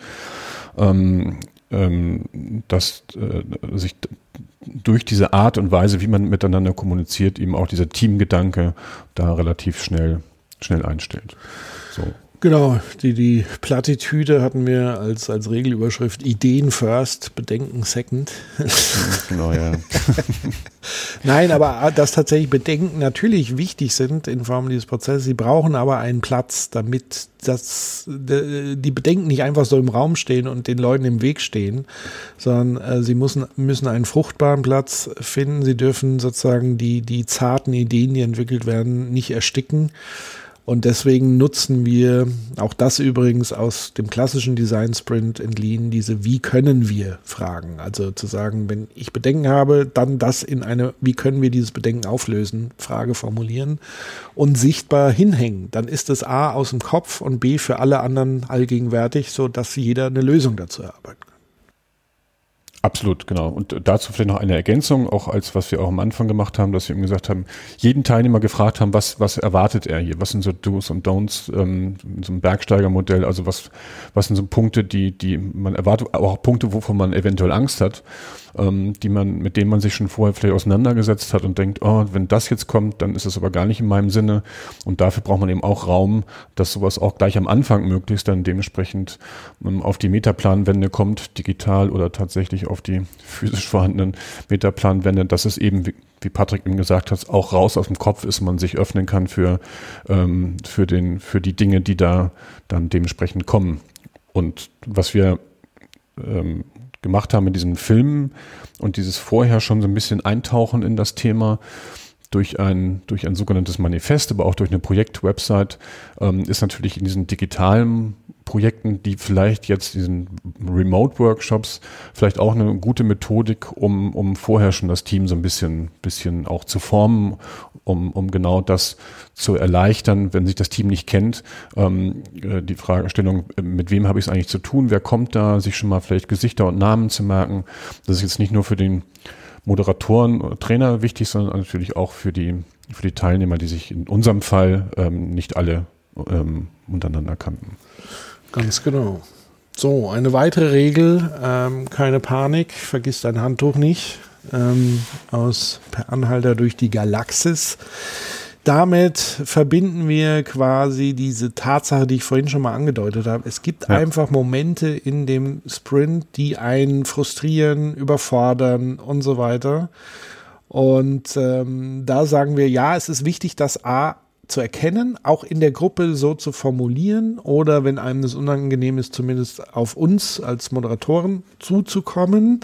ähm, ähm, dass äh, sich durch diese Art und Weise, wie man miteinander kommuniziert, eben auch dieser Teamgedanke da relativ schnell, schnell einstellt. So. Genau, die, die Plattitüde hatten wir als, als Regelüberschrift Ideen first, Bedenken second. Genau, ja. Nein, aber dass tatsächlich Bedenken natürlich wichtig sind in Form dieses Prozesses, sie brauchen aber einen Platz, damit das, die Bedenken nicht einfach so im Raum stehen und den Leuten im Weg stehen, sondern äh, sie müssen, müssen einen fruchtbaren Platz finden. Sie dürfen sozusagen die, die zarten Ideen, die entwickelt werden, nicht ersticken. Und deswegen nutzen wir auch das übrigens aus dem klassischen Design Sprint entliehen, diese Wie können wir Fragen. Also zu sagen, wenn ich Bedenken habe, dann das in eine Wie können wir dieses Bedenken auflösen Frage formulieren und sichtbar hinhängen. Dann ist es A aus dem Kopf und B für alle anderen allgegenwärtig, so dass jeder eine Lösung dazu erarbeiten kann. Absolut, genau. Und dazu vielleicht noch eine Ergänzung, auch als was wir auch am Anfang gemacht haben, dass wir ihm gesagt haben, jeden Teilnehmer gefragt haben, was, was erwartet er hier? Was sind so Do's und Don'ts, ähm, so ein Bergsteigermodell, also was, was sind so Punkte, die, die man erwartet, aber auch Punkte, wovon man eventuell Angst hat ähm, die man, mit denen man sich schon vorher vielleicht auseinandergesetzt hat und denkt, oh, wenn das jetzt kommt, dann ist es aber gar nicht in meinem Sinne. Und dafür braucht man eben auch Raum, dass sowas auch gleich am Anfang möglichst dann dementsprechend ähm, auf die Metaplanwände kommt, digital oder tatsächlich auf die physisch vorhandenen Metaplanwände, dass es eben, wie, wie Patrick eben gesagt hat, auch raus aus dem Kopf ist, man sich öffnen kann für, ähm, für, den, für die Dinge, die da dann dementsprechend kommen. Und was wir ähm, gemacht haben mit diesen Filmen und dieses vorher schon so ein bisschen eintauchen in das Thema durch ein, durch ein sogenanntes Manifest, aber auch durch eine Projektwebsite, ähm, ist natürlich in diesen digitalen Projekten, die vielleicht jetzt diesen Remote-Workshops vielleicht auch eine gute Methodik, um, um vorher schon das Team so ein bisschen, bisschen auch zu formen, um, um genau das zu erleichtern, wenn sich das Team nicht kennt. Ähm, äh, die Fragestellung, mit wem habe ich es eigentlich zu tun, wer kommt da, sich schon mal vielleicht Gesichter und Namen zu merken. Das ist jetzt nicht nur für den Moderatoren, oder Trainer wichtig, sondern natürlich auch für die, für die Teilnehmer, die sich in unserem Fall ähm, nicht alle ähm, untereinander kannten. Ganz genau. So, eine weitere Regel, ähm, keine Panik, vergiss dein Handtuch nicht, ähm, aus Per Anhalter durch die Galaxis. Damit verbinden wir quasi diese Tatsache, die ich vorhin schon mal angedeutet habe. Es gibt ja. einfach Momente in dem Sprint, die einen frustrieren, überfordern und so weiter. Und ähm, da sagen wir, ja, es ist wichtig, dass A zu erkennen, auch in der Gruppe so zu formulieren oder wenn einem das unangenehm ist, zumindest auf uns als Moderatoren zuzukommen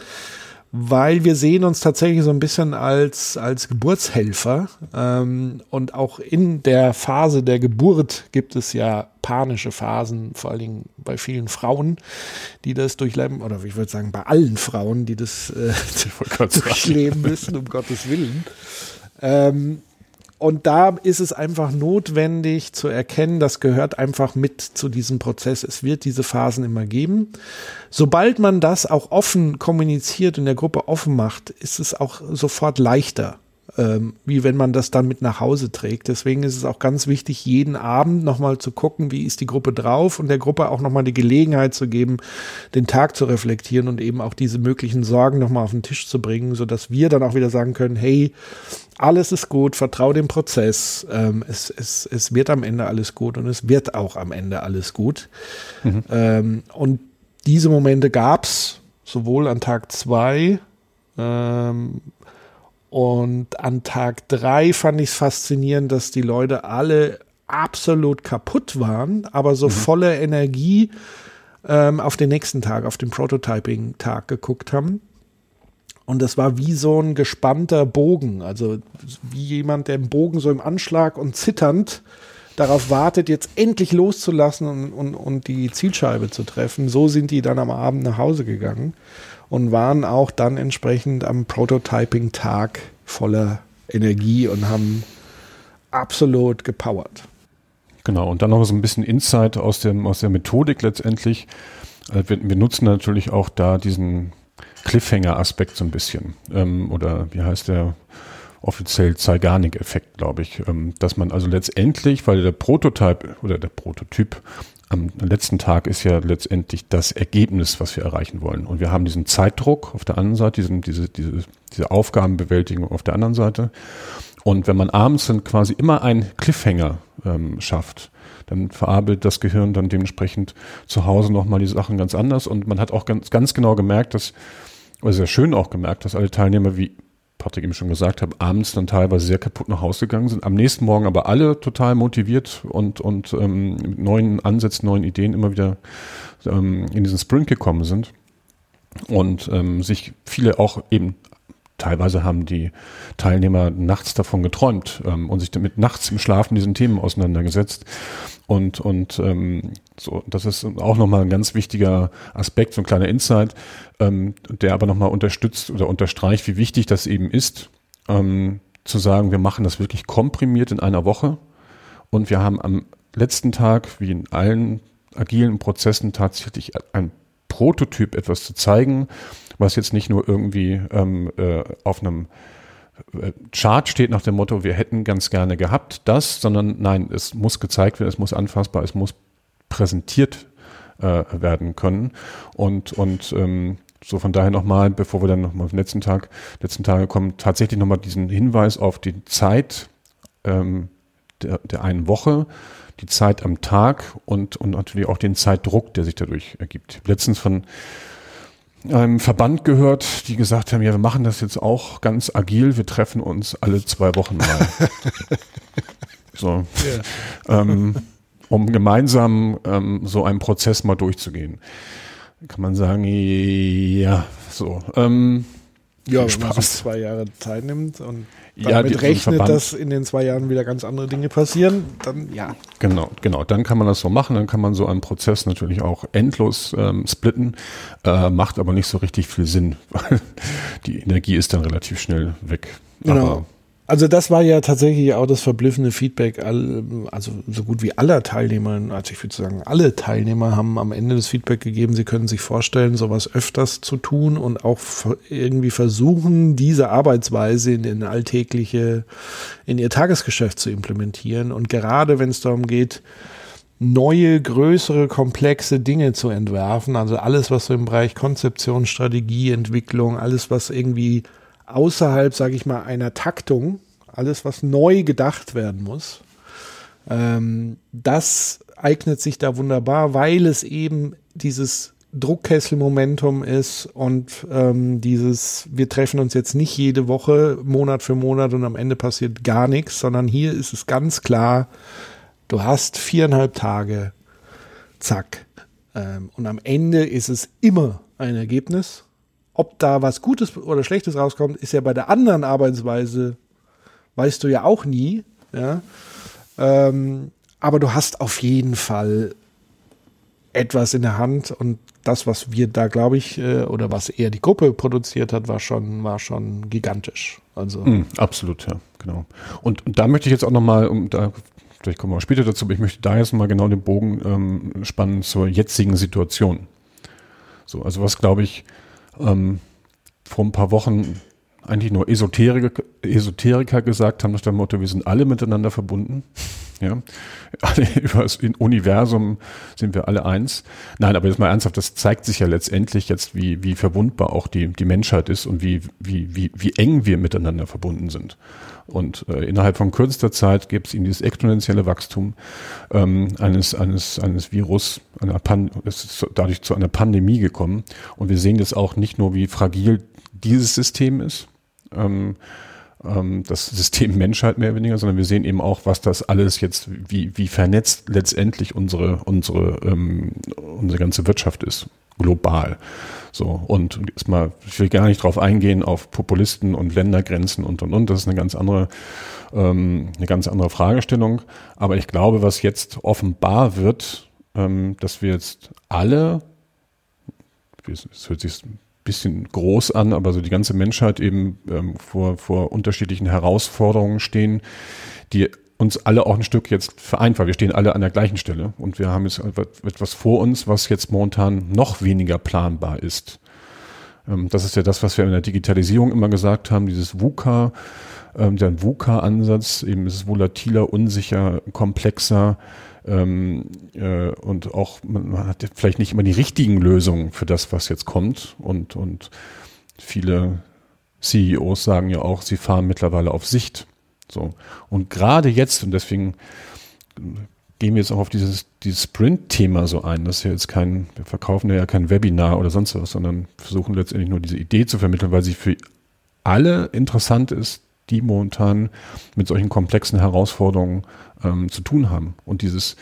weil wir sehen uns tatsächlich so ein bisschen als, als Geburtshelfer. Ähm, und auch in der Phase der Geburt gibt es ja panische Phasen, vor allen Dingen bei vielen Frauen, die das durchleben, oder ich würde sagen bei allen Frauen, die das äh, durchleben müssen, um Gottes Willen. Ähm, und da ist es einfach notwendig zu erkennen, das gehört einfach mit zu diesem Prozess. Es wird diese Phasen immer geben. Sobald man das auch offen kommuniziert und der Gruppe offen macht, ist es auch sofort leichter ähm, wie wenn man das dann mit nach Hause trägt. Deswegen ist es auch ganz wichtig, jeden Abend nochmal zu gucken, wie ist die Gruppe drauf und der Gruppe auch nochmal die Gelegenheit zu geben, den Tag zu reflektieren und eben auch diese möglichen Sorgen nochmal auf den Tisch zu bringen, sodass wir dann auch wieder sagen können, hey, alles ist gut, vertrau dem Prozess, ähm, es, es, es wird am Ende alles gut und es wird auch am Ende alles gut. Mhm. Ähm, und diese Momente gab's sowohl an Tag zwei ähm, und an Tag drei fand ich es faszinierend, dass die Leute alle absolut kaputt waren, aber so mhm. voller Energie ähm, auf den nächsten Tag, auf den Prototyping-Tag geguckt haben. Und das war wie so ein gespannter Bogen, also wie jemand, der im Bogen so im Anschlag und zitternd darauf wartet, jetzt endlich loszulassen und, und, und die Zielscheibe zu treffen. So sind die dann am Abend nach Hause gegangen und waren auch dann entsprechend am Prototyping-Tag voller Energie und haben absolut gepowert. Genau, und dann noch so ein bisschen Insight aus, dem, aus der Methodik letztendlich. Äh, wir, wir nutzen natürlich auch da diesen Cliffhanger-Aspekt so ein bisschen. Ähm, oder wie heißt der offiziell Zeigarnik-Effekt, glaube ich. Ähm, dass man also letztendlich, weil der Prototyp oder der Prototyp am letzten Tag ist ja letztendlich das Ergebnis, was wir erreichen wollen. Und wir haben diesen Zeitdruck auf der anderen Seite, diesen, diese, diese, diese Aufgabenbewältigung auf der anderen Seite. Und wenn man abends dann quasi immer einen Cliffhanger ähm, schafft, dann verarbeitet das Gehirn dann dementsprechend zu Hause nochmal die Sachen ganz anders. Und man hat auch ganz, ganz genau gemerkt, dass, oder sehr schön auch gemerkt, dass alle Teilnehmer wie Patrick eben schon gesagt hat, abends dann teilweise sehr kaputt nach Hause gegangen sind, am nächsten Morgen aber alle total motiviert und, und ähm, mit neuen Ansätzen, neuen Ideen immer wieder ähm, in diesen Sprint gekommen sind. Und ähm, sich viele auch eben teilweise haben die Teilnehmer nachts davon geträumt ähm, und sich damit nachts im Schlaf mit diesen Themen auseinandergesetzt. Und, und ähm, so, das ist auch nochmal ein ganz wichtiger Aspekt, so ein kleiner Insight, ähm, der aber nochmal unterstützt oder unterstreicht, wie wichtig das eben ist, ähm, zu sagen, wir machen das wirklich komprimiert in einer Woche und wir haben am letzten Tag, wie in allen agilen Prozessen, tatsächlich ein Prototyp etwas zu zeigen, was jetzt nicht nur irgendwie ähm, äh, auf einem äh, Chart steht nach dem Motto, wir hätten ganz gerne gehabt das, sondern nein, es muss gezeigt werden, es muss anfassbar, es muss präsentiert äh, werden können. Und, und ähm, so von daher nochmal, bevor wir dann nochmal auf den letzten Tag, letzten Tage kommen, tatsächlich nochmal diesen Hinweis auf die Zeit ähm, der, der einen Woche, die Zeit am Tag und, und natürlich auch den Zeitdruck, der sich dadurch ergibt. Letztens von einem Verband gehört, die gesagt haben, ja, wir machen das jetzt auch ganz agil, wir treffen uns alle zwei Wochen mal. so. Yeah. Ähm, um gemeinsam ähm, so einen Prozess mal durchzugehen. Kann man sagen, ja, so. Ähm, ja, wenn Spaß. man sich zwei Jahre Zeit nimmt und damit ja, rechnet, dass in den zwei Jahren wieder ganz andere Dinge passieren, dann ja. Genau, genau. Dann kann man das so machen, dann kann man so einen Prozess natürlich auch endlos ähm, splitten, äh, macht aber nicht so richtig viel Sinn, weil die Energie ist dann relativ schnell weg. Genau. Aber also das war ja tatsächlich auch das verblüffende Feedback, also so gut wie aller Teilnehmer, also ich würde sagen, alle Teilnehmer haben am Ende das Feedback gegeben, sie können sich vorstellen, sowas öfters zu tun und auch irgendwie versuchen, diese Arbeitsweise in den alltägliche, in ihr Tagesgeschäft zu implementieren. Und gerade wenn es darum geht, neue, größere, komplexe Dinge zu entwerfen, also alles, was so im Bereich Konzeption, Strategie, Entwicklung, alles, was irgendwie außerhalb, sage ich mal, einer Taktung, alles, was neu gedacht werden muss, ähm, das eignet sich da wunderbar, weil es eben dieses Druckkesselmomentum ist und ähm, dieses, wir treffen uns jetzt nicht jede Woche, Monat für Monat und am Ende passiert gar nichts, sondern hier ist es ganz klar, du hast viereinhalb Tage, zack. Ähm, und am Ende ist es immer ein Ergebnis. Ob da was Gutes oder Schlechtes rauskommt, ist ja bei der anderen Arbeitsweise, weißt du ja auch nie. Ja? Ähm, aber du hast auf jeden Fall etwas in der Hand und das, was wir da, glaube ich, äh, oder was eher die Gruppe produziert hat, war schon, war schon gigantisch. Also mm, absolut, ja, genau. Und, und da möchte ich jetzt auch nochmal, um da vielleicht kommen wir auch später dazu, aber ich möchte da jetzt mal genau den Bogen ähm, spannen zur jetzigen Situation. So, also was glaube ich ähm, vor ein paar Wochen eigentlich nur Esoteriker, Esoteriker gesagt haben, nach dem Motto, wir sind alle miteinander verbunden. Ja, alle über das Universum sind wir alle eins. Nein, aber jetzt mal ernsthaft, das zeigt sich ja letztendlich jetzt, wie, wie verwundbar auch die, die Menschheit ist und wie, wie, wie, wie eng wir miteinander verbunden sind. Und äh, innerhalb von kürzester Zeit gibt es ihnen dieses exponentielle Wachstum ähm, eines, eines, eines Virus, einer Pan es ist dadurch zu einer Pandemie gekommen. Und wir sehen jetzt auch nicht nur, wie fragil dieses System ist, ähm, ähm, das System Menschheit mehr oder weniger, sondern wir sehen eben auch, was das alles jetzt, wie, wie vernetzt letztendlich unsere, unsere, ähm, unsere ganze Wirtschaft ist, global. So, und jetzt mal, ich will gar nicht drauf eingehen auf Populisten und Ländergrenzen und und und. Das ist eine ganz andere, ähm, eine ganz andere Fragestellung. Aber ich glaube, was jetzt offenbar wird, ähm, dass wir jetzt alle, es hört sich bisschen groß an, aber so die ganze Menschheit eben ähm, vor, vor unterschiedlichen Herausforderungen stehen, die uns alle auch ein Stück jetzt vereinfacht. Wir stehen alle an der gleichen Stelle und wir haben jetzt etwas vor uns, was jetzt momentan noch weniger planbar ist. Ähm, das ist ja das, was wir in der Digitalisierung immer gesagt haben, dieses VUCA, ähm, der VUCA-Ansatz, eben ist es volatiler, unsicher, komplexer ähm, äh, und auch man hat vielleicht nicht immer die richtigen Lösungen für das, was jetzt kommt und, und viele CEOs sagen ja auch, sie fahren mittlerweile auf Sicht. So. Und gerade jetzt, und deswegen gehen wir jetzt auch auf dieses, dieses Sprint-Thema so ein. Das ist ja jetzt kein, wir verkaufen ja kein Webinar oder sonst was, sondern versuchen letztendlich nur diese Idee zu vermitteln, weil sie für alle interessant ist, die momentan mit solchen komplexen Herausforderungen ähm, zu tun haben. Und dieses,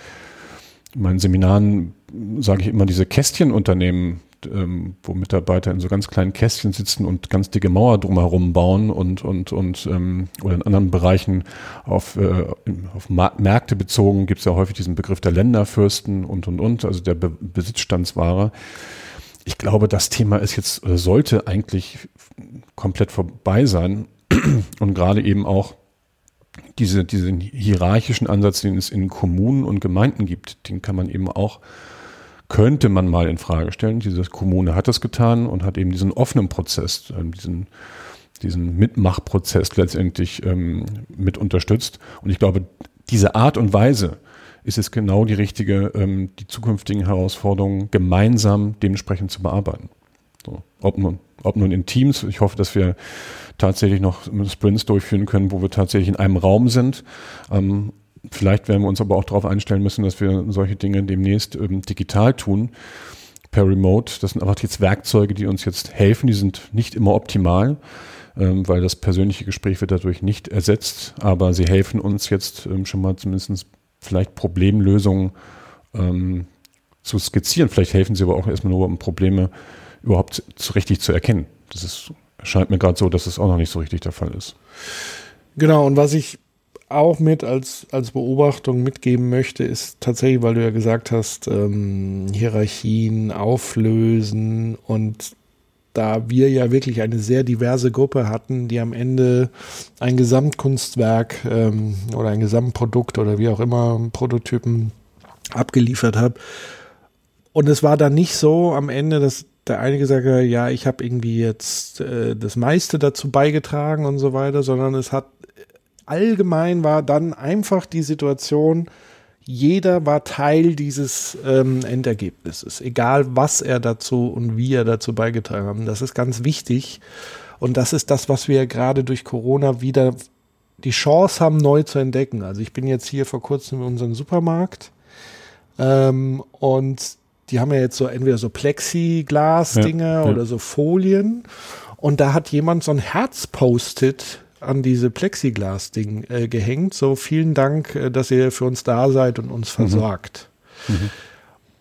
in meinen Seminaren sage ich immer, diese Kästchenunternehmen, ähm, wo Mitarbeiter in so ganz kleinen Kästchen sitzen und ganz dicke Mauer drumherum bauen und und und ähm, oder in anderen Bereichen auf, äh, auf Märkte bezogen gibt es ja häufig diesen Begriff der Länderfürsten und und und, also der Be Besitzstandsware. Ich glaube, das Thema ist jetzt oder sollte eigentlich komplett vorbei sein und gerade eben auch diese, diesen hierarchischen Ansatz, den es in Kommunen und Gemeinden gibt, den kann man eben auch könnte man mal in Frage stellen. Diese Kommune hat das getan und hat eben diesen offenen Prozess, ähm, diesen, diesen Mitmachprozess letztendlich ähm, mit unterstützt. Und ich glaube, diese Art und Weise ist es genau die richtige, ähm, die zukünftigen Herausforderungen gemeinsam dementsprechend zu bearbeiten. So, ob, nun, ob nun in Teams, ich hoffe, dass wir tatsächlich noch Sprints durchführen können, wo wir tatsächlich in einem Raum sind, ähm, Vielleicht werden wir uns aber auch darauf einstellen müssen, dass wir solche Dinge demnächst ähm, digital tun, per Remote. Das sind einfach jetzt Werkzeuge, die uns jetzt helfen. Die sind nicht immer optimal, ähm, weil das persönliche Gespräch wird dadurch nicht ersetzt, aber sie helfen uns jetzt ähm, schon mal zumindest vielleicht Problemlösungen ähm, zu skizzieren. Vielleicht helfen sie aber auch erstmal nur, um Probleme überhaupt richtig zu erkennen. Das ist, scheint mir gerade so, dass es auch noch nicht so richtig der Fall ist. Genau, und was ich auch mit als, als Beobachtung mitgeben möchte, ist tatsächlich, weil du ja gesagt hast, ähm, Hierarchien auflösen und da wir ja wirklich eine sehr diverse Gruppe hatten, die am Ende ein Gesamtkunstwerk ähm, oder ein Gesamtprodukt oder wie auch immer Prototypen abgeliefert hat. Und es war dann nicht so am Ende, dass der eine gesagt hat, ja, ich habe irgendwie jetzt äh, das meiste dazu beigetragen und so weiter, sondern es hat allgemein war dann einfach die Situation, jeder war Teil dieses ähm, Endergebnisses, egal was er dazu und wie er dazu beigetragen hat. Das ist ganz wichtig. Und das ist das, was wir gerade durch Corona wieder die Chance haben, neu zu entdecken. Also ich bin jetzt hier vor kurzem in unserem Supermarkt ähm, und die haben ja jetzt so entweder so Plexiglas-Dinge Ja, ja. oder so Folien. Und da hat jemand so ein Herz-Post-it an diese Plexiglas-Ding äh, gehängt. So vielen Dank, äh, dass ihr für uns da seid und uns versorgt.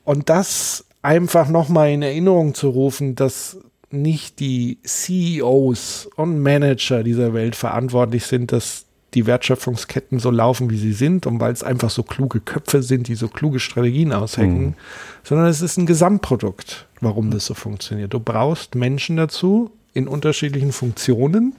Und das einfach nochmal in Erinnerung zu rufen, dass nicht die CEOs und Manager dieser Welt verantwortlich sind, dass die Wertschöpfungsketten so laufen, wie sie sind und weil es einfach so kluge Köpfe sind, die so kluge Strategien aushecken, sondern es ist ein Gesamtprodukt, warum das so funktioniert. Du brauchst Menschen dazu in unterschiedlichen Funktionen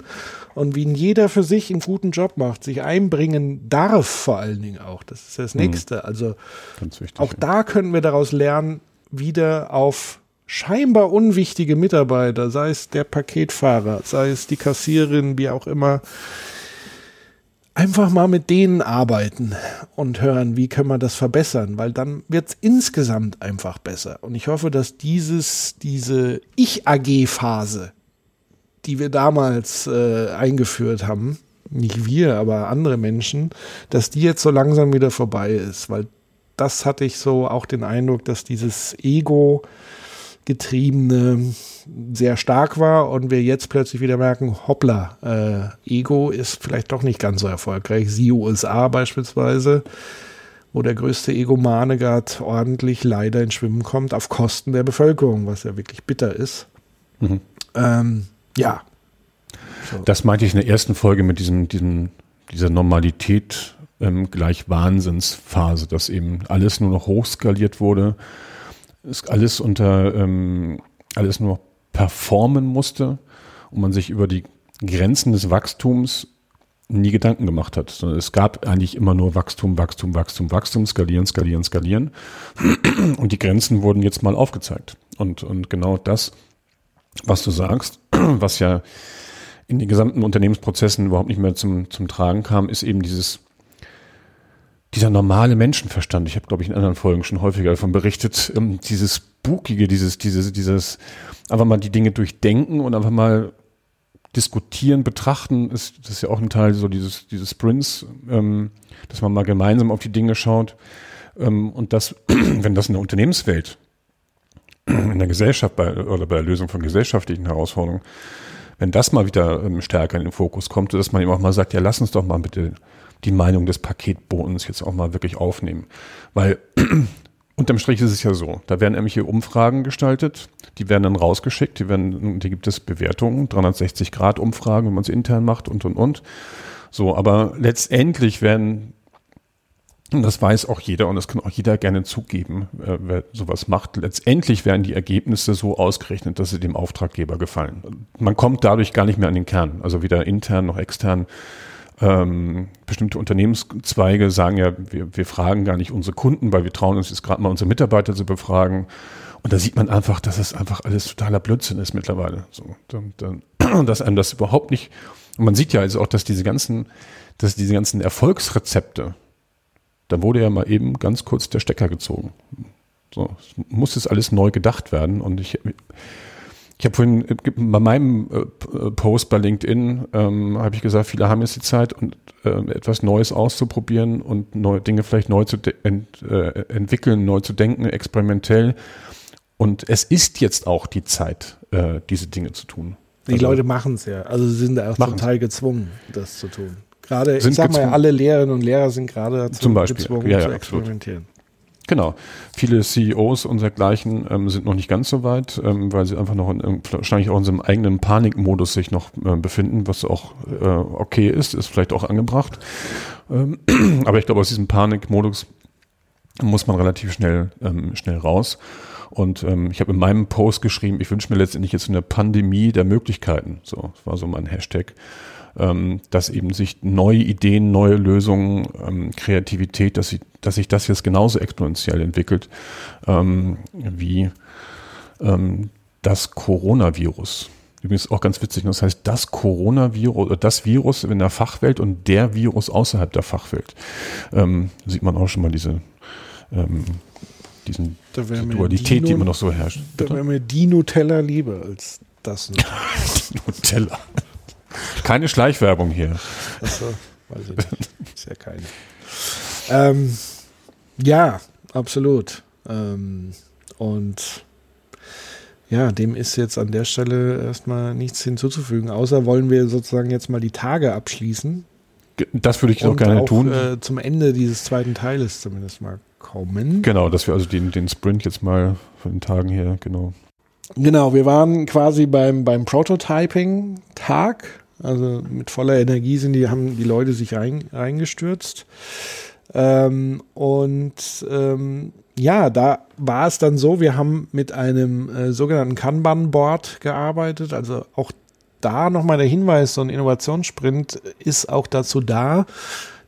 und wie jeder für sich einen guten Job macht, sich einbringen darf vor allen Dingen auch. Das ist das Nächste. Also wichtig. auch da können wir daraus lernen, wieder auf scheinbar unwichtige Mitarbeiter, sei es der Paketfahrer, sei es die Kassierin, wie auch immer, einfach mal mit denen arbeiten und hören, wie können wir das verbessern, weil dann wird es insgesamt einfach besser. Und ich hoffe, dass dieses, diese Ich-AG-Phase, die wir damals äh, eingeführt haben, nicht wir, aber andere Menschen, dass die jetzt so langsam wieder vorbei ist, weil das hatte ich so auch den Eindruck, dass dieses Ego getriebene sehr stark war und wir jetzt plötzlich wieder merken, hoppla, äh, Ego ist vielleicht doch nicht ganz so erfolgreich. Sie USA beispielsweise, wo der größte Egomane gerade ordentlich leider ins Schwimmen kommt, auf Kosten der Bevölkerung, was ja wirklich bitter ist. Mhm. Ähm, ja, Das meinte ich in der ersten Folge mit diesem, diesem, dieser Normalität ähm, gleich Wahnsinnsphase, dass eben alles nur noch hochskaliert wurde, es alles unter ähm, alles nur performen musste und man sich über die Grenzen des Wachstums nie Gedanken gemacht hat. Sondern es gab eigentlich immer nur Wachstum, Wachstum, Wachstum, Wachstum, skalieren, skalieren, skalieren. Und die Grenzen wurden jetzt mal aufgezeigt. Und, und genau das, was du sagst, was ja in den gesamten Unternehmensprozessen überhaupt nicht mehr zum, zum Tragen kam, ist eben dieses, dieser normale Menschenverstand. Ich habe, glaube ich, in anderen Folgen schon häufiger davon berichtet, ähm, dieses Spukige, dieses, dieses, dieses, einfach mal die Dinge durchdenken und einfach mal diskutieren, betrachten, ist, das ist ja auch ein Teil so dieses, dieses Sprints, ähm, dass man mal gemeinsam auf die Dinge schaut. Ähm, und das, wenn das in der Unternehmenswelt, in der Gesellschaft bei, oder bei der Lösung von gesellschaftlichen Herausforderungen, wenn das mal wieder ähm, stärker in den Fokus kommt, dass man eben auch mal sagt, ja, lass uns doch mal bitte die Meinung des Paketbotens jetzt auch mal wirklich aufnehmen. Weil unterm Strich ist es ja so, da werden irgendwelche Umfragen gestaltet, die werden dann rausgeschickt, die werden, die gibt es Bewertungen, 360 Grad Umfragen, wenn man es intern macht und und und. So, aber letztendlich werden und das weiß auch jeder und das kann auch jeder gerne zugeben, äh, wer sowas macht. Letztendlich werden die Ergebnisse so ausgerechnet, dass sie dem Auftraggeber gefallen. Man kommt dadurch gar nicht mehr an den Kern, also weder intern noch extern. Ähm, bestimmte Unternehmenszweige sagen ja, wir, wir fragen gar nicht unsere Kunden, weil wir trauen uns jetzt gerade mal unsere Mitarbeiter zu befragen. Und da sieht man einfach, dass es einfach alles totaler Blödsinn ist mittlerweile. So, dann, dann, dass einem das überhaupt nicht. Und man sieht ja also auch, dass diese ganzen, dass diese ganzen Erfolgsrezepte, da wurde ja mal eben ganz kurz der Stecker gezogen. So, es muss jetzt alles neu gedacht werden. Und ich, ich habe vorhin äh, bei meinem äh, Post bei LinkedIn ähm, habe ich gesagt, viele haben jetzt die Zeit, und, äh, etwas Neues auszuprobieren und neue Dinge vielleicht neu zu ent, äh, entwickeln, neu zu denken, experimentell. Und es ist jetzt auch die Zeit, äh, diese Dinge zu tun. Die Also- Leute machen es ja. Also sie sind da auch zum. Teil gezwungen, das zu tun. Gerade, ich sag mal, alle Lehrerinnen und Lehrer sind gerade dazu Zum Beispiel. gezwungen Ja, ja, zu absolut. Genau. Viele CEOs und dergleichen ähm, sind noch nicht ganz so weit, ähm, weil sie einfach noch in, wahrscheinlich auch in so einem eigenen Panikmodus sich noch äh, befinden, was auch äh, okay ist, ist vielleicht auch angebracht. Ähm, aber ich glaube, aus diesem Panikmodus muss man relativ schnell, ähm, schnell raus. Und ähm, ich habe in meinem Post geschrieben, ich wünsche mir letztendlich jetzt eine Pandemie der Möglichkeiten. So, das war so mein Hashtag. Ähm, dass eben sich neue Ideen, neue Lösungen, ähm, Kreativität, dass, sie, dass sich das jetzt genauso exponentiell entwickelt ähm, wie ähm, das Coronavirus. Übrigens auch ganz witzig, das heißt das Coronavirus, oder das Virus in der Fachwelt und der Virus außerhalb der Fachwelt. Ähm, sieht man auch schon mal diese ähm, diesen die mir Dualität, die Dino- immer noch so herrscht. Da wäre mir die Nutella lieber als das. Nutella. Keine Schleichwerbung hier. Achso, weiß ich nicht. Ist ja keine. Ähm, ja, absolut. Ähm, Und ja, dem ist jetzt an der Stelle erstmal nichts hinzuzufügen, außer wollen wir sozusagen jetzt mal die Tage abschließen. Das würde ich auch gerne auch, tun. Äh, zum Ende dieses zweiten Teiles zumindest mal kommen. Genau, dass wir also den, den Sprint jetzt mal von den Tagen her, genau. Genau, wir waren quasi beim, beim Prototyping-Tag. Also mit voller Energie sind die, haben die Leute sich rein, reingestürzt. Ähm, und ähm, ja, da war es dann so, wir haben mit einem äh, sogenannten Kanban-Board gearbeitet. Also auch da nochmal der Hinweis, so ein Innovationssprint ist auch dazu da,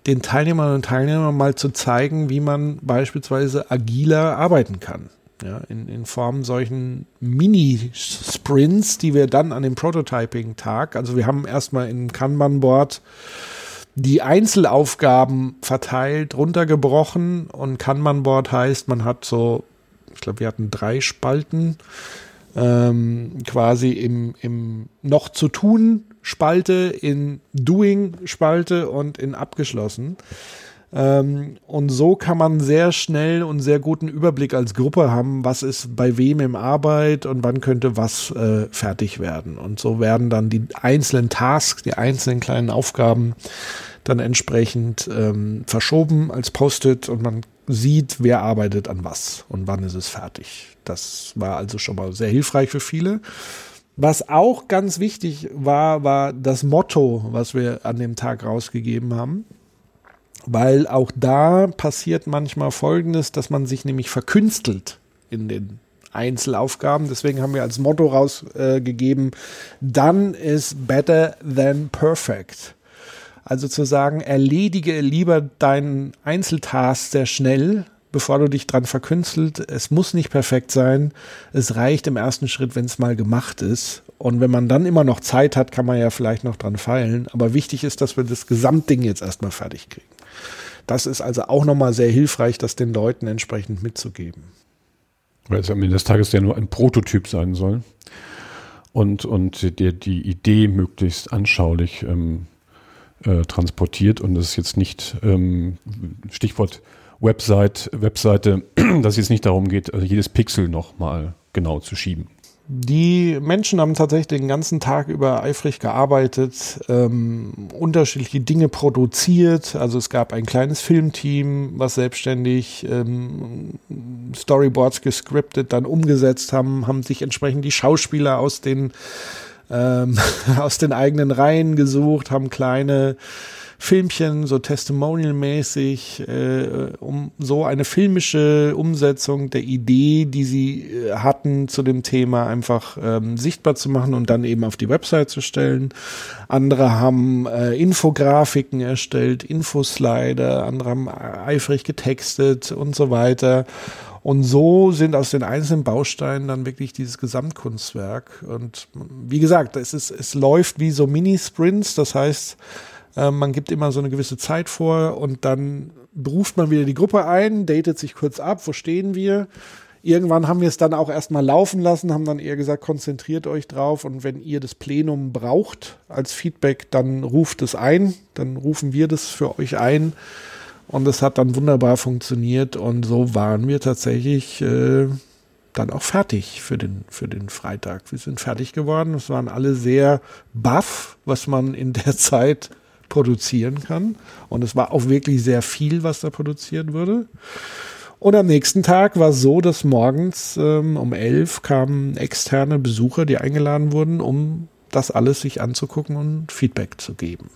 den Teilnehmern und Teilnehmern mal zu zeigen, wie man beispielsweise agiler arbeiten kann. Ja, in, in Form solchen Mini-Sprints, die wir dann an dem Prototyping-Tag, also wir haben erstmal im Kanban-Board die Einzelaufgaben verteilt, runtergebrochen und Kanban-Board heißt, man hat so, ich glaube, wir hatten drei Spalten, ähm, quasi im, im noch zu tun Spalte, in Doing Spalte und in abgeschlossen. Ähm, und so kann man sehr schnell und sehr guten Überblick als Gruppe haben, was ist bei wem im Arbeit und wann könnte was äh, fertig werden. Und so werden dann die einzelnen Tasks, die einzelnen kleinen Aufgaben dann entsprechend ähm, verschoben als Post-it und man sieht, wer arbeitet an was und wann ist es fertig. Das war also schon mal sehr hilfreich für viele. Was auch ganz wichtig war, war das Motto, was wir an dem Tag rausgegeben haben. Weil auch da passiert manchmal Folgendes, dass man sich nämlich verkünstelt in den Einzelaufgaben. Deswegen haben wir als Motto rausgegeben, äh, done is better than perfect. Also zu sagen, erledige lieber deinen Einzeltask sehr schnell, bevor du dich dran verkünstelt. Es muss nicht perfekt sein. Es reicht im ersten Schritt, wenn es mal gemacht ist. Und wenn man dann immer noch Zeit hat, kann man ja vielleicht noch dran feilen. Aber wichtig ist, dass wir das Gesamtding jetzt erstmal fertig kriegen. Das ist also auch nochmal sehr hilfreich, das den Leuten entsprechend mitzugeben. Weil es am Ende des Tages ja nur ein Prototyp sein soll. Und, und die, die Idee möglichst anschaulich ähm, äh, transportiert und es ist jetzt nicht ähm, Stichwort Website, Webseite, dass es jetzt nicht darum geht, also jedes Pixel nochmal genau zu schieben. Die Menschen haben tatsächlich den ganzen Tag über eifrig gearbeitet, ähm, unterschiedliche Dinge produziert. Also es gab ein kleines Filmteam, was selbstständig ähm, Storyboards gescriptet, dann umgesetzt haben, haben sich entsprechend die Schauspieler aus den ähm, aus den eigenen Reihen gesucht, haben kleine Filmchen, so Testimonial-mäßig, äh, um so eine filmische Umsetzung der Idee, die sie äh, hatten zu dem Thema, einfach ähm, sichtbar zu machen und dann eben auf die Website zu stellen. Andere haben äh, Infografiken erstellt, Infoslider, andere haben eifrig getextet und so weiter. Und so sind aus den einzelnen Bausteinen dann wirklich dieses Gesamtkunstwerk. Und wie gesagt, es, ist, es läuft wie so Mini-Sprints. Das heißt, äh, man gibt immer so eine gewisse Zeit vor und dann beruft man wieder die Gruppe ein, datet sich kurz ab, wo stehen wir. Irgendwann haben wir es dann auch erstmal laufen lassen, haben dann eher gesagt, konzentriert euch drauf und wenn ihr das Plenum braucht als Feedback, dann ruft es ein, dann rufen wir das für euch ein und es hat dann wunderbar funktioniert und so waren wir tatsächlich äh, dann auch fertig für den, für den Freitag. Wir sind fertig geworden. Es waren alle sehr baff, was man in der Zeit produzieren kann. Und es war auch wirklich sehr viel, was da produziert wurde. Und am nächsten Tag war es so, dass morgens ähm, um elf kamen externe Besucher, die eingeladen wurden, um das alles sich anzugucken und Feedback zu geben.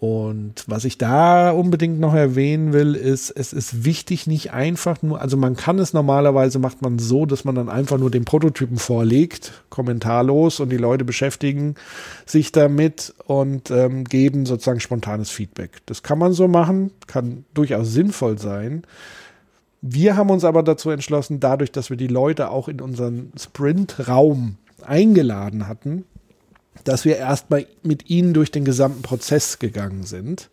Und was ich da unbedingt noch erwähnen will, ist, es ist wichtig, nicht einfach nur, also man kann es normalerweise, macht man so, dass man dann einfach nur den Prototypen vorlegt, kommentarlos und die Leute beschäftigen sich damit und ähm, geben sozusagen spontanes Feedback. Das kann man so machen, kann durchaus sinnvoll sein. Wir haben uns aber dazu entschlossen, dadurch, dass wir die Leute auch in unseren Sprint-Raum eingeladen hatten, dass wir erstmal mit ihnen durch den gesamten Prozess gegangen sind,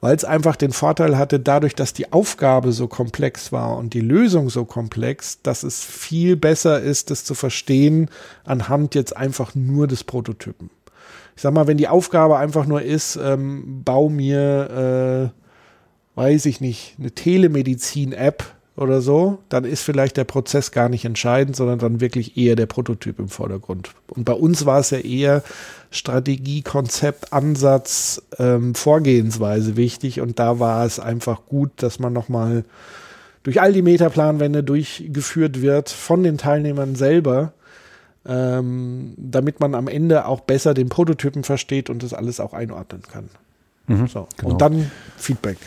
weil es einfach den Vorteil hatte, dadurch, dass die Aufgabe so komplex war und die Lösung so komplex, dass es viel besser ist, das zu verstehen anhand jetzt einfach nur des Prototypen. Ich sag mal, wenn die Aufgabe einfach nur ist, ähm, bau mir, äh, weiß ich nicht, eine Telemedizin-App oder so, dann ist vielleicht der Prozess gar nicht entscheidend, sondern dann wirklich eher der Prototyp im Vordergrund. Und bei uns war es ja eher Strategie, Konzept, Ansatz, ähm, Vorgehensweise wichtig. Und da war es einfach gut, dass man nochmal durch all die Metaplanwände durchgeführt wird von den Teilnehmern selber, ähm, damit man am Ende auch besser den Prototypen versteht und das alles auch einordnen kann. Mhm, so. Genau. Und dann Feedback.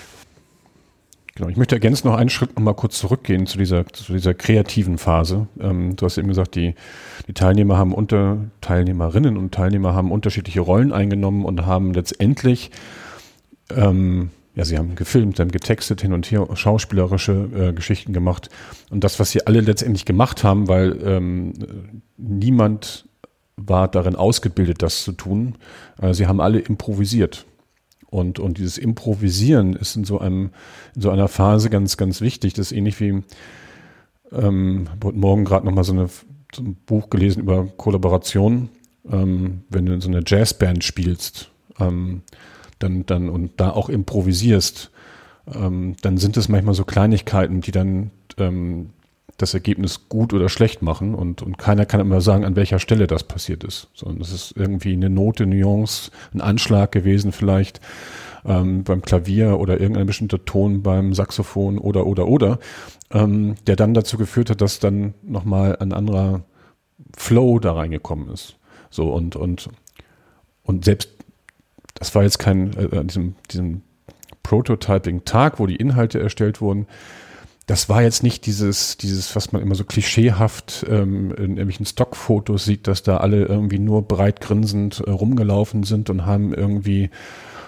Genau, ich möchte ergänzen noch einen Schritt noch mal kurz zurückgehen zu dieser, zu dieser kreativen Phase. Ähm, du hast eben gesagt, die, die Teilnehmer haben unter, Teilnehmerinnen und Teilnehmer haben unterschiedliche Rollen eingenommen und haben letztendlich, ähm, ja, sie haben gefilmt, haben getextet, hin und her schauspielerische äh, Geschichten gemacht. Und das, was sie alle letztendlich gemacht haben, weil ähm, niemand war darin ausgebildet, das zu tun. Äh, sie haben alle improvisiert. Und, und dieses Improvisieren ist in so einem, in so einer Phase ganz, ganz wichtig. Das ist ähnlich wie, ähm, heute Morgen gerade nochmal so, eine, so ein Buch gelesen über Kollaboration. Ähm, wenn du in so einer Jazzband spielst, ähm, dann, dann, und da auch improvisierst, ähm, dann sind es manchmal so Kleinigkeiten, die dann ähm, das Ergebnis gut oder schlecht machen und, und keiner kann immer sagen, an welcher Stelle das passiert ist, sondern es ist irgendwie eine Note, Nuance, ein Anschlag gewesen vielleicht ähm, beim Klavier oder irgendein bestimmter Ton beim Saxophon oder oder oder, ähm, der dann dazu geführt hat, dass dann nochmal ein anderer Flow da reingekommen ist. So und und und selbst das war jetzt kein äh, diesem diesem Prototyping-Tag, wo die Inhalte erstellt wurden, das war jetzt nicht dieses, dieses, was man immer so klischeehaft ähm, in irgendwelchen Stockfotos sieht, dass da alle irgendwie nur breit grinsend äh, rumgelaufen sind und haben irgendwie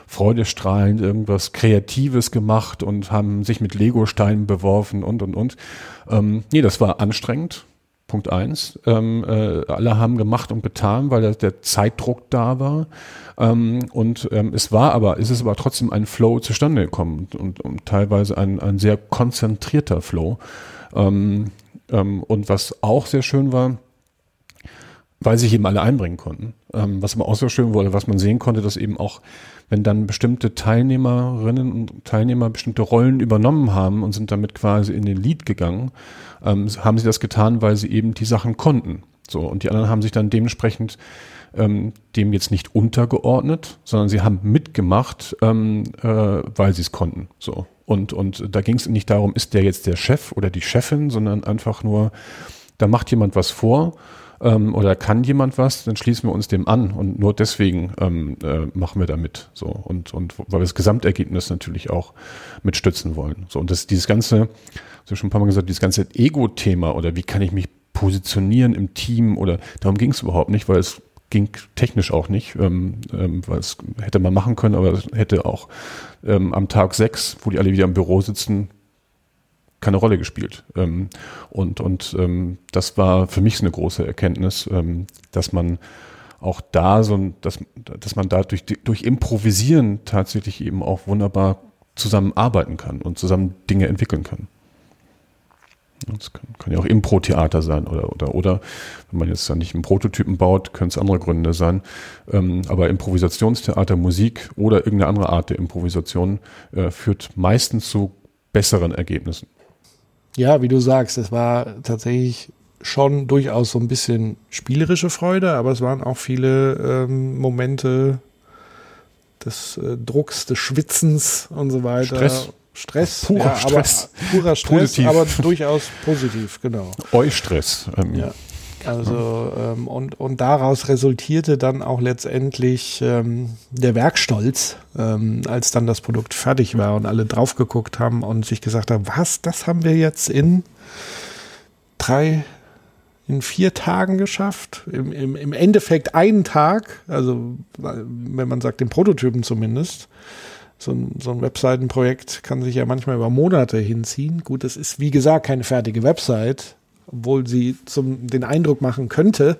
freudestrahlend irgendwas Kreatives gemacht und haben sich mit Lego-Steinen beworfen und und und. Ähm, nee, das war anstrengend. Punkt eins. Ähm, äh, alle haben gemacht und getan, weil der Zeitdruck da war. Ähm, und ähm, es war aber, es ist aber trotzdem ein Flow zustande gekommen und, und, und teilweise ein, ein sehr konzentrierter Flow. Ähm, ähm, und was auch sehr schön war, weil sich eben alle einbringen konnten. Ähm, was aber auch sehr schön wurde, was man sehen konnte, dass eben auch, wenn dann bestimmte Teilnehmerinnen und Teilnehmer bestimmte Rollen übernommen haben und sind damit quasi in den Lead gegangen, ähm, haben sie das getan, weil sie eben die Sachen konnten. So, und die anderen haben sich dann dementsprechend ähm, dem jetzt nicht untergeordnet, sondern sie haben mitgemacht, ähm, äh, weil sie es konnten. So. Und, und da ging es nicht darum, ist der jetzt der Chef oder die Chefin, sondern einfach nur, da macht jemand was vor ähm, oder kann jemand was, dann schließen wir uns dem an und nur deswegen ähm, äh, machen wir da mit. So. Und, und weil wir das Gesamtergebnis natürlich auch mitstützen wollen. So, und das, dieses ganze, so schon ein paar Mal gesagt, dieses ganze Ego-Thema oder wie kann ich mich positionieren im Team oder darum ging es überhaupt nicht, weil es ging technisch auch nicht, ähm, ähm, weil es hätte man machen können, aber es hätte auch ähm, am Tag sechs, wo die alle wieder im Büro sitzen, keine Rolle gespielt. Ähm, und und ähm, das war für mich eine große Erkenntnis, ähm, dass man auch da so, dass, dass man da durch, durch Improvisieren tatsächlich eben auch wunderbar zusammenarbeiten kann und zusammen Dinge entwickeln kann. Das kann, kann ja auch Impro-Theater sein oder, oder, oder wenn man jetzt dann nicht einen Prototypen baut, können es andere Gründe sein. Ähm, aber Improvisationstheater, Musik oder irgendeine andere Art der Improvisation äh, führt meistens zu besseren Ergebnissen. Ja, wie du sagst, es war tatsächlich schon durchaus so ein bisschen spielerische Freude, aber es waren auch viele ähm, Momente des äh, Drucks, des Schwitzens und so weiter. Stress. Stress, purer ja, Stress. purer Stress, positiv. aber durchaus positiv, genau. Eustress. Ähm, ja. Also ähm, und, und daraus resultierte dann auch letztendlich ähm, der Werkstolz, ähm, als dann das Produkt fertig war und alle drauf geguckt haben und sich gesagt haben, was, das haben wir jetzt in drei, in vier Tagen geschafft. Im, im, im Endeffekt einen Tag, also wenn man sagt, den Prototypen zumindest so ein, so ein Webseitenprojekt kann sich ja manchmal über Monate hinziehen. Gut, es ist wie gesagt keine fertige Website, obwohl sie zum, den Eindruck machen könnte,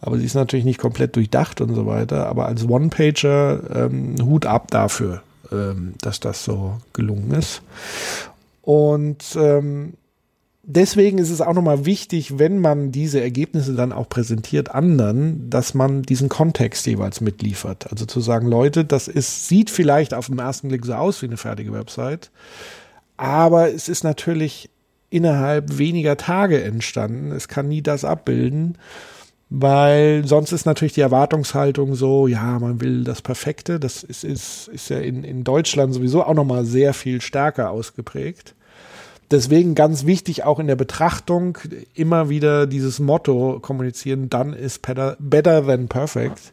aber sie ist natürlich nicht komplett durchdacht und so weiter. Aber als One-Pager ähm, Hut ab dafür, ähm, dass das so gelungen ist. Und ähm, deswegen ist es auch nochmal wichtig, wenn man diese Ergebnisse dann auch präsentiert anderen, dass man diesen Kontext jeweils mitliefert. Also zu sagen, Leute, das ist, sieht vielleicht auf den ersten Blick so aus wie eine fertige Website, aber es ist natürlich innerhalb weniger Tage entstanden. Es kann nie das abbilden, weil sonst ist natürlich die Erwartungshaltung so, ja, man will das Perfekte. Das ist, ist, ist ja in, in Deutschland sowieso auch nochmal sehr viel stärker ausgeprägt. Deswegen ganz wichtig auch in der Betrachtung immer wieder dieses Motto kommunizieren, dann ist better, better than perfect,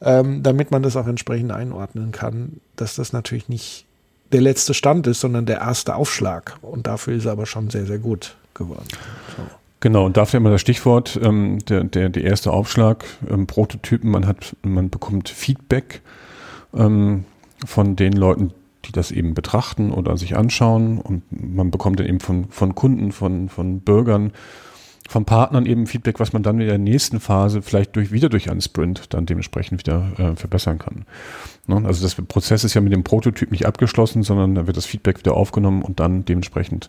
ähm, damit man das auch entsprechend einordnen kann, dass das natürlich nicht der letzte Stand ist, sondern der erste Aufschlag. Und dafür ist er aber schon sehr, sehr gut geworden. So. Genau, und dafür immer das Stichwort, ähm, der, der, der erste Aufschlag, ähm, Prototypen, man hat, man bekommt Feedback ähm, von den Leuten, die das eben betrachten oder sich anschauen und man bekommt dann eben von, von Kunden, von, von Bürgern, von Partnern eben Feedback, was man dann in der nächsten Phase vielleicht durch, wieder durch einen Sprint dann dementsprechend wieder äh, verbessern kann. Ne? Also das Prozess ist ja mit dem Prototyp nicht abgeschlossen, sondern da wird das Feedback wieder aufgenommen und dann dementsprechend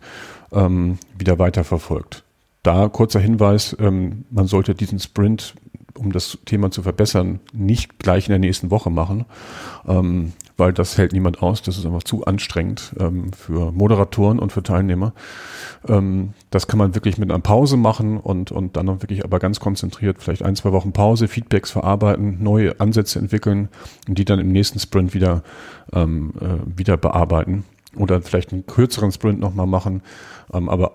ähm, wieder weiterverfolgt. Da kurzer Hinweis, ähm, man sollte diesen Sprint um das Thema zu verbessern, nicht gleich in der nächsten Woche machen. Ähm, weil das hält niemand aus. Das ist einfach zu anstrengend ähm, für Moderatoren und für Teilnehmer. Ähm, das kann man wirklich mit einer Pause machen und, und dann wirklich aber ganz konzentriert, vielleicht ein, zwei Wochen Pause, Feedbacks verarbeiten, neue Ansätze entwickeln und die dann im nächsten Sprint wieder, ähm, äh, wieder bearbeiten oder vielleicht einen kürzeren Sprint nochmal machen. Ähm, aber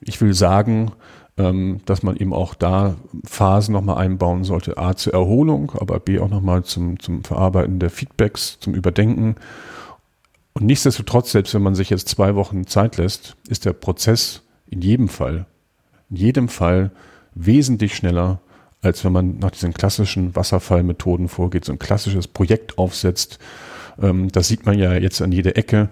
ich will sagen, ähm, dass man eben auch da Phasen nochmal einbauen sollte. A zur Erholung, aber B auch nochmal zum, zum Verarbeiten der Feedbacks, zum Überdenken. Und nichtsdestotrotz, selbst wenn man sich jetzt zwei Wochen Zeit lässt, ist der Prozess in jedem Fall, in jedem Fall wesentlich schneller, als wenn man nach diesen klassischen Wasserfallmethoden vorgeht, so ein klassisches Projekt aufsetzt. Ähm, das sieht man ja jetzt an jeder Ecke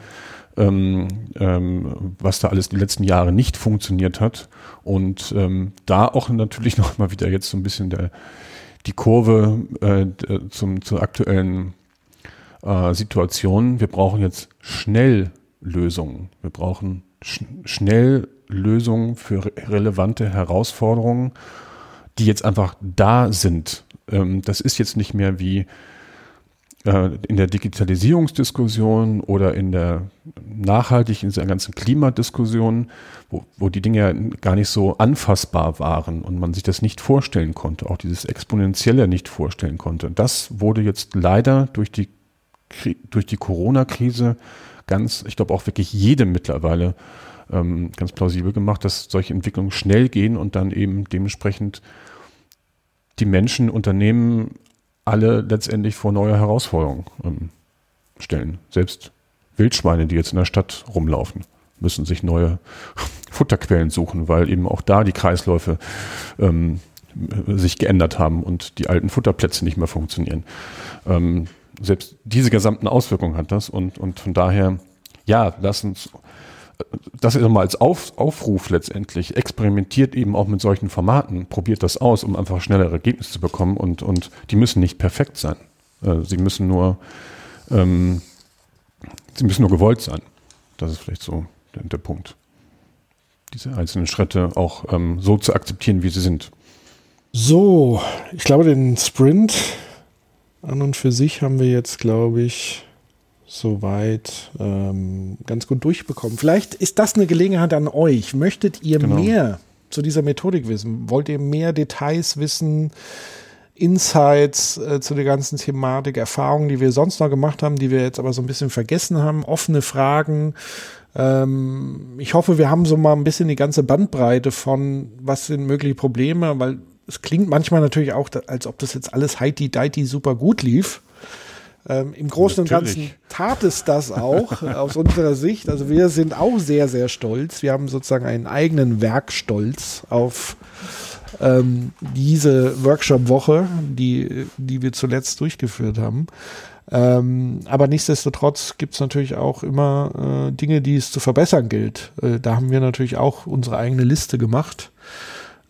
ähm, ähm, was da alles die letzten Jahre nicht funktioniert hat. Und ähm, da auch natürlich noch mal wieder jetzt so ein bisschen der, die Kurve äh, zum, zur aktuellen äh, Situation. Wir brauchen jetzt schnell Lösungen. Wir brauchen sch schnell Lösungen für re relevante Herausforderungen, die jetzt einfach da sind. Ähm, das ist jetzt nicht mehr wie in der Digitalisierungsdiskussion oder in der nachhaltig in dieser ganzen Klimadiskussion, wo, wo die Dinge ja gar nicht so anfassbar waren und man sich das nicht vorstellen konnte, auch dieses Exponentielle nicht vorstellen konnte. Das wurde jetzt leider durch die, durch die Corona-Krise ganz, ich glaube auch wirklich jedem mittlerweile ähm, ganz plausibel gemacht, dass solche Entwicklungen schnell gehen und dann eben dementsprechend die Menschen, Unternehmen alle letztendlich vor neue Herausforderungen ähm, stellen. Selbst Wildschweine, die jetzt in der Stadt rumlaufen, müssen sich neue Futterquellen suchen, weil eben auch da die Kreisläufe ähm, sich geändert haben und die alten Futterplätze nicht mehr funktionieren. Ähm, selbst diese gesamten Auswirkungen hat das und, und von daher, ja, lass uns das ist mal als Auf, Aufruf letztendlich, experimentiert eben auch mit solchen Formaten, probiert das aus, um einfach schnellere Ergebnisse zu bekommen und, und die müssen nicht perfekt sein. Äh, sie müssen nur, ähm, sie müssen nur gewollt sein. Das ist vielleicht so der, der Punkt. Diese einzelnen Schritte auch ähm, so zu akzeptieren, wie sie sind. So, ich glaube, den Sprint an und für sich haben wir jetzt, glaube ich, soweit ähm, ganz gut durchbekommen. Vielleicht ist das eine Gelegenheit an euch. Möchtet ihr genau. mehr zu dieser Methodik wissen? Wollt ihr mehr Details wissen? Insights äh, zu der ganzen Thematik, Erfahrungen, die wir sonst noch gemacht haben, die wir jetzt aber so ein bisschen vergessen haben, offene Fragen. Ähm, ich hoffe, wir haben so mal ein bisschen die ganze Bandbreite von, was sind mögliche Probleme, weil es klingt manchmal natürlich auch, als ob das jetzt alles heiti-deiti super gut lief. Ähm, Im Großen Natürlich. und Ganzen tat es das auch aus unserer Sicht. Also wir sind auch sehr, sehr stolz. Wir haben sozusagen einen eigenen Werkstolz auf ähm, diese Workshop-Woche, die, die wir zuletzt durchgeführt haben. Ähm, aber nichtsdestotrotz gibt es natürlich auch immer äh, Dinge, die es zu verbessern gilt. Äh, da haben wir natürlich auch unsere eigene Liste gemacht,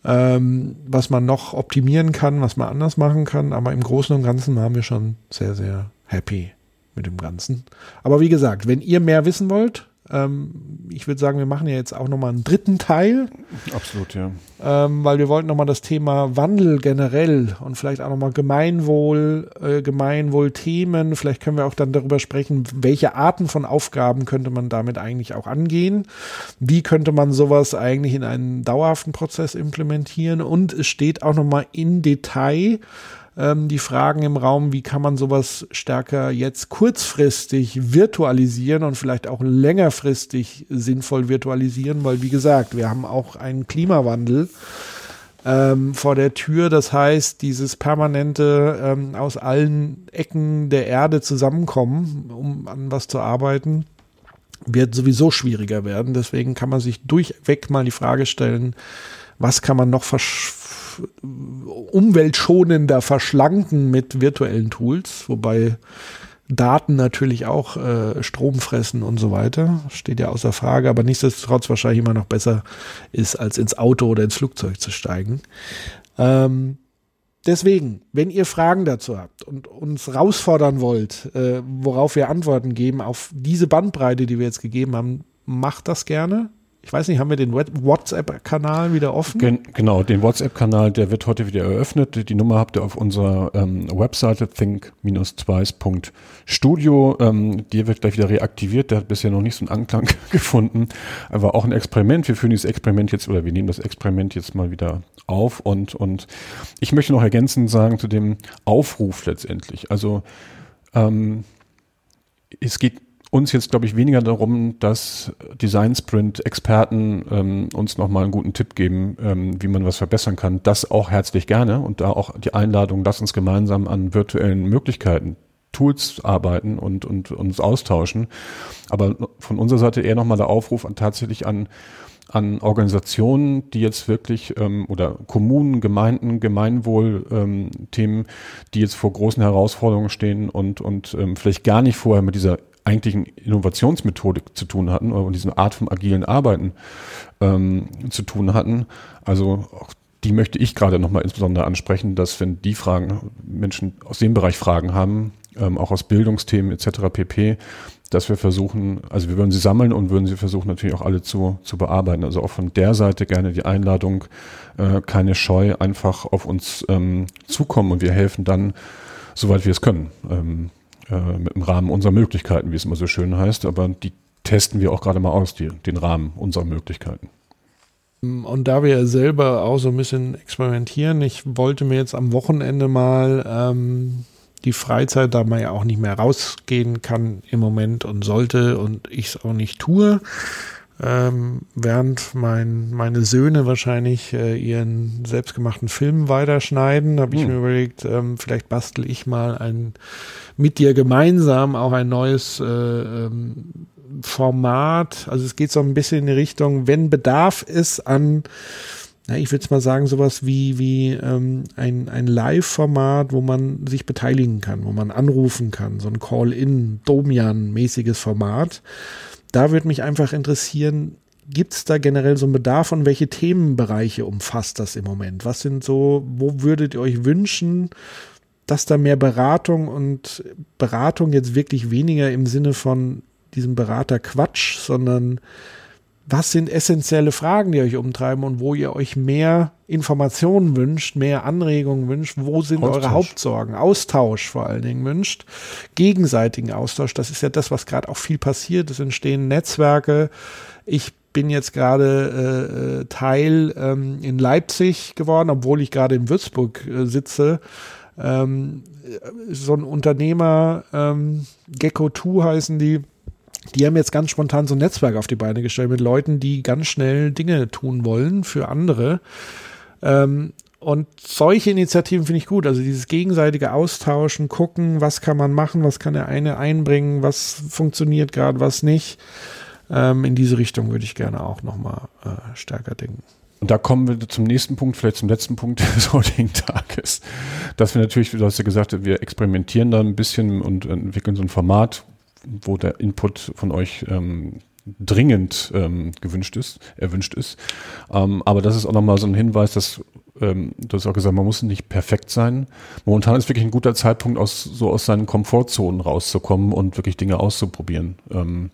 ähm, was man noch optimieren kann, was man anders machen kann. Aber im Großen und Ganzen waren wir schon sehr, sehr happy mit dem Ganzen. Aber wie gesagt, wenn ihr mehr wissen wollt, Ähm, ich würde sagen, wir machen ja jetzt auch nochmal einen dritten Teil. Absolut, ja. Ähm, weil wir wollten nochmal das Thema Wandel generell und vielleicht auch nochmal Gemeinwohl, äh, Gemeinwohlthemen. Vielleicht können wir auch dann darüber sprechen, welche Arten von Aufgaben könnte man damit eigentlich auch angehen. Wie könnte man sowas eigentlich in einen dauerhaften Prozess implementieren? Und es steht auch nochmal in Detail, ähm, die Fragen im Raum, wie kann man sowas stärker jetzt kurzfristig virtualisieren und vielleicht auch längerfristig sinnvoll virtualisieren, weil wie gesagt, wir haben auch einen Klimawandel ähm, vor der Tür. Das heißt, dieses permanente ähm, aus allen Ecken der Erde zusammenkommen, um an was zu arbeiten, wird sowieso schwieriger werden. Deswegen kann man sich durchweg mal die Frage stellen, was kann man noch versch umweltschonender verschlanken mit virtuellen Tools, wobei Daten natürlich auch äh, Strom fressen und so weiter. Steht ja außer Frage, aber nichtsdestotrotz wahrscheinlich immer noch besser ist, als ins Auto oder ins Flugzeug zu steigen. Ähm, deswegen, wenn ihr Fragen dazu habt und uns herausfordern wollt, äh, worauf wir Antworten geben auf diese Bandbreite, die wir jetzt gegeben haben, macht das gerne ich weiß nicht, haben wir den WhatsApp-Kanal wieder offen? Gen genau, den WhatsApp-Kanal, der wird heute wieder eröffnet. Die Nummer habt ihr auf unserer ähm, Webseite think-twice.studio. Ähm, die wird gleich wieder reaktiviert. Der hat bisher noch nicht so einen Anklang gefunden. Aber auch ein Experiment. Wir führen dieses Experiment jetzt oder wir nehmen das Experiment jetzt mal wieder auf. Und, und ich möchte noch ergänzend sagen zu dem Aufruf letztendlich. Also ähm, es geht uns jetzt, glaube ich, weniger darum, dass Design Sprint-Experten ähm, uns nochmal einen guten Tipp geben, ähm, wie man was verbessern kann. Das auch herzlich gerne und da auch die Einladung, lass uns gemeinsam an virtuellen Möglichkeiten Tools arbeiten und, und uns austauschen. Aber von unserer Seite eher nochmal der Aufruf an tatsächlich an an Organisationen, die jetzt wirklich ähm, oder Kommunen, Gemeinden, Gemeinwohl-Themen, ähm, die jetzt vor großen Herausforderungen stehen und, und ähm, vielleicht gar nicht vorher mit dieser eigentlichen Innovationsmethodik zu tun hatten oder diese Art von agilen Arbeiten ähm, zu tun hatten. Also die möchte ich gerade nochmal insbesondere ansprechen, dass wenn die Fragen, Menschen aus dem Bereich Fragen haben, ähm, auch aus Bildungsthemen etc. pp., dass wir versuchen, also wir würden sie sammeln und würden sie versuchen natürlich auch alle zu, zu bearbeiten. Also auch von der Seite gerne die Einladung, äh, keine Scheu, einfach auf uns ähm, zukommen und wir helfen dann, soweit wir es können. Ähm, äh, mit dem Rahmen unserer Möglichkeiten, wie es immer so schön heißt, aber die testen wir auch gerade mal aus, die, den Rahmen unserer Möglichkeiten. Und da wir selber auch so ein bisschen experimentieren, ich wollte mir jetzt am Wochenende mal ähm, die Freizeit, da man ja auch nicht mehr rausgehen kann im Moment und sollte und ich es auch nicht tue, ähm, während mein, meine Söhne wahrscheinlich äh, ihren selbstgemachten Film weiterschneiden, habe ich hm. mir überlegt, ähm, vielleicht bastel ich mal ein mit dir gemeinsam auch ein neues äh, ähm, Format. Also es geht so ein bisschen in die Richtung, wenn Bedarf ist an na, ich würde mal sagen, sowas wie, wie ähm, ein, ein Live-Format, wo man sich beteiligen kann, wo man anrufen kann, so ein Call-in, Domian-mäßiges Format da würde mich einfach interessieren, gibt es da generell so einen Bedarf und welche Themenbereiche umfasst das im Moment? Was sind so, wo würdet ihr euch wünschen, dass da mehr Beratung und Beratung jetzt wirklich weniger im Sinne von diesem Beraterquatsch, sondern was sind essentielle Fragen, die euch umtreiben und wo ihr euch mehr Informationen wünscht, mehr Anregungen wünscht, wo sind Austausch. eure Hauptsorgen, Austausch vor allen Dingen wünscht, gegenseitigen Austausch, das ist ja das, was gerade auch viel passiert, es entstehen Netzwerke, ich bin jetzt gerade äh, äh Teil ähm, in Leipzig geworden, obwohl ich gerade in Würzburg äh, sitze, ähm, so ein Unternehmer, ähm, Gecko2 heißen die, die haben jetzt ganz spontan so ein Netzwerk auf die Beine gestellt mit Leuten, die ganz schnell Dinge tun wollen für andere. Ähm, und solche Initiativen finde ich gut. Also dieses gegenseitige Austauschen, gucken, was kann man machen, was kann der eine einbringen, was funktioniert gerade, was nicht. Ähm, in diese Richtung würde ich gerne auch nochmal äh, stärker denken. Und da kommen wir zum nächsten Punkt, vielleicht zum letzten Punkt des heutigen Tages. Dass wir natürlich, du hast ja gesagt, wir experimentieren da ein bisschen und entwickeln so ein Format, wo der Input von euch ähm, dringend ähm, gewünscht ist, erwünscht ist. Ähm, aber das ist auch nochmal so ein Hinweis, dass ähm, du hast auch gesagt, man muss nicht perfekt sein. Momentan ist wirklich ein guter Zeitpunkt, aus, so aus seinen Komfortzonen rauszukommen und wirklich Dinge auszuprobieren. Ähm,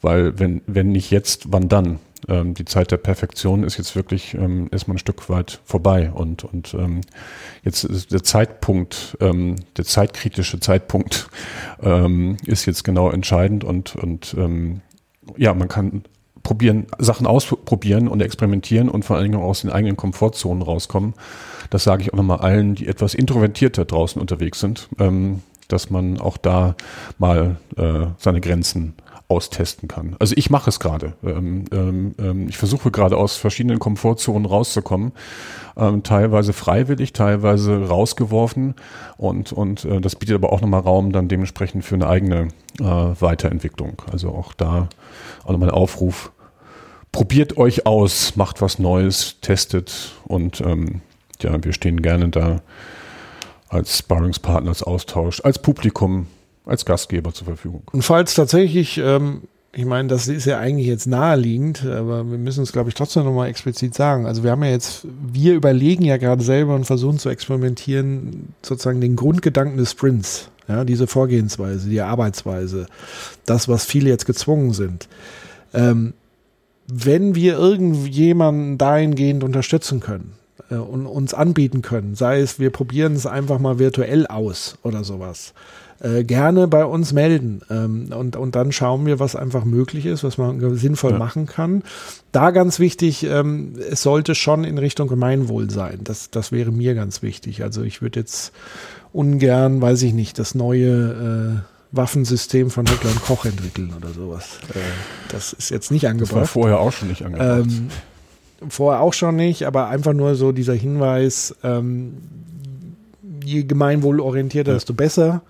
Weil wenn, wenn nicht jetzt, wann dann? Ähm, die Zeit der Perfektion ist jetzt wirklich ähm, erstmal ein Stück weit vorbei und, und ähm, jetzt ist der Zeitpunkt, ähm, der zeitkritische Zeitpunkt ähm, ist jetzt genau entscheidend und, und ähm, ja, man kann probieren, Sachen ausprobieren und experimentieren und vor allen Dingen auch aus den eigenen Komfortzonen rauskommen. Das sage ich auch nochmal allen, die etwas introvertierter draußen unterwegs sind, ähm, dass man auch da mal äh, seine Grenzen austesten kann. Also ich mache es gerade. Ähm, ähm, ähm, ich versuche gerade aus verschiedenen Komfortzonen rauszukommen, ähm, teilweise freiwillig, teilweise rausgeworfen und und äh, das bietet aber auch nochmal Raum dann dementsprechend für eine eigene äh, Weiterentwicklung. Also auch da auch nochmal ein Aufruf. Probiert euch aus, macht was Neues, testet und ähm, ja, wir stehen gerne da als Sparringspartner, als Austausch, als Publikum als Gastgeber zur Verfügung. Und falls tatsächlich, ähm, ich meine, das ist ja eigentlich jetzt naheliegend, aber wir müssen es, glaube ich, trotzdem nochmal explizit sagen. Also wir haben ja jetzt, wir überlegen ja gerade selber und versuchen zu experimentieren, sozusagen den Grundgedanken des Sprints, ja, diese Vorgehensweise, die Arbeitsweise, das, was viele jetzt gezwungen sind. Ähm, wenn wir irgendjemanden dahingehend unterstützen können, äh, und uns anbieten können. Sei es, wir probieren es einfach mal virtuell aus oder sowas äh, gerne bei uns melden. Ähm, und, und dann schauen wir, was einfach möglich ist, was man sinnvoll ja. machen kann. Da ganz wichtig, ähm, es sollte schon in Richtung Gemeinwohl sein. Das, das wäre mir ganz wichtig. Also ich würde jetzt ungern, weiß ich nicht, das neue äh, Waffensystem von Heckler und Koch entwickeln oder sowas. Äh, das ist jetzt nicht angebracht. Das war vorher auch schon nicht angebracht. Ähm, vorher auch schon nicht, aber einfach nur so dieser Hinweis, ähm, je gemeinwohlorientierter, ja. desto besser.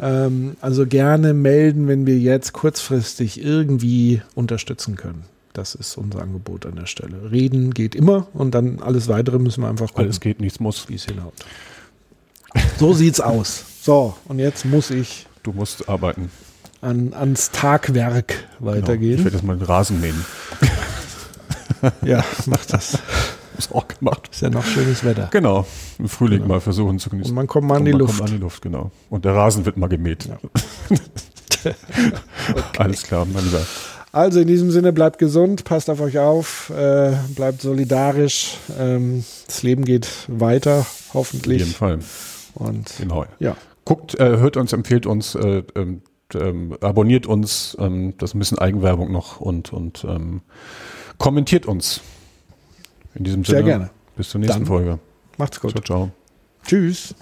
Ähm, also gerne melden, wenn wir jetzt kurzfristig irgendwie unterstützen können. Das ist unser Angebot an der Stelle. Reden geht immer und dann alles weitere müssen wir einfach gucken. Alles geht, nichts muss. Wie es hinhaut. So sieht's aus. So, und jetzt muss ich. Du musst arbeiten. An, ans Tagwerk weitergehen. Genau. Ich werde jetzt mal den Rasen mähen. ja, mach das es auch gemacht. Ist ja noch schönes Wetter. Genau. Im Frühling genau. mal versuchen zu genießen. Und man kommt mal an die Luft. Kommt an die Luft, genau. Und der Rasen wird mal gemäht. Ja. okay. Alles klar, mein Lieber. Also in diesem Sinne bleibt gesund, passt auf euch auf, äh, bleibt solidarisch. Ähm, das Leben geht weiter, hoffentlich. Auf jeden Fall. Und genau. ja. Guckt, äh, hört uns, empfiehlt uns, äh, ähm, ähm, abonniert uns, ähm, das ist ein bisschen Eigenwerbung noch und, und ähm, kommentiert uns. In diesem Sinne. Sehr gerne. Bis zur nächsten Dann. Folge. Macht's gut. Ciao, ciao. Tschüss.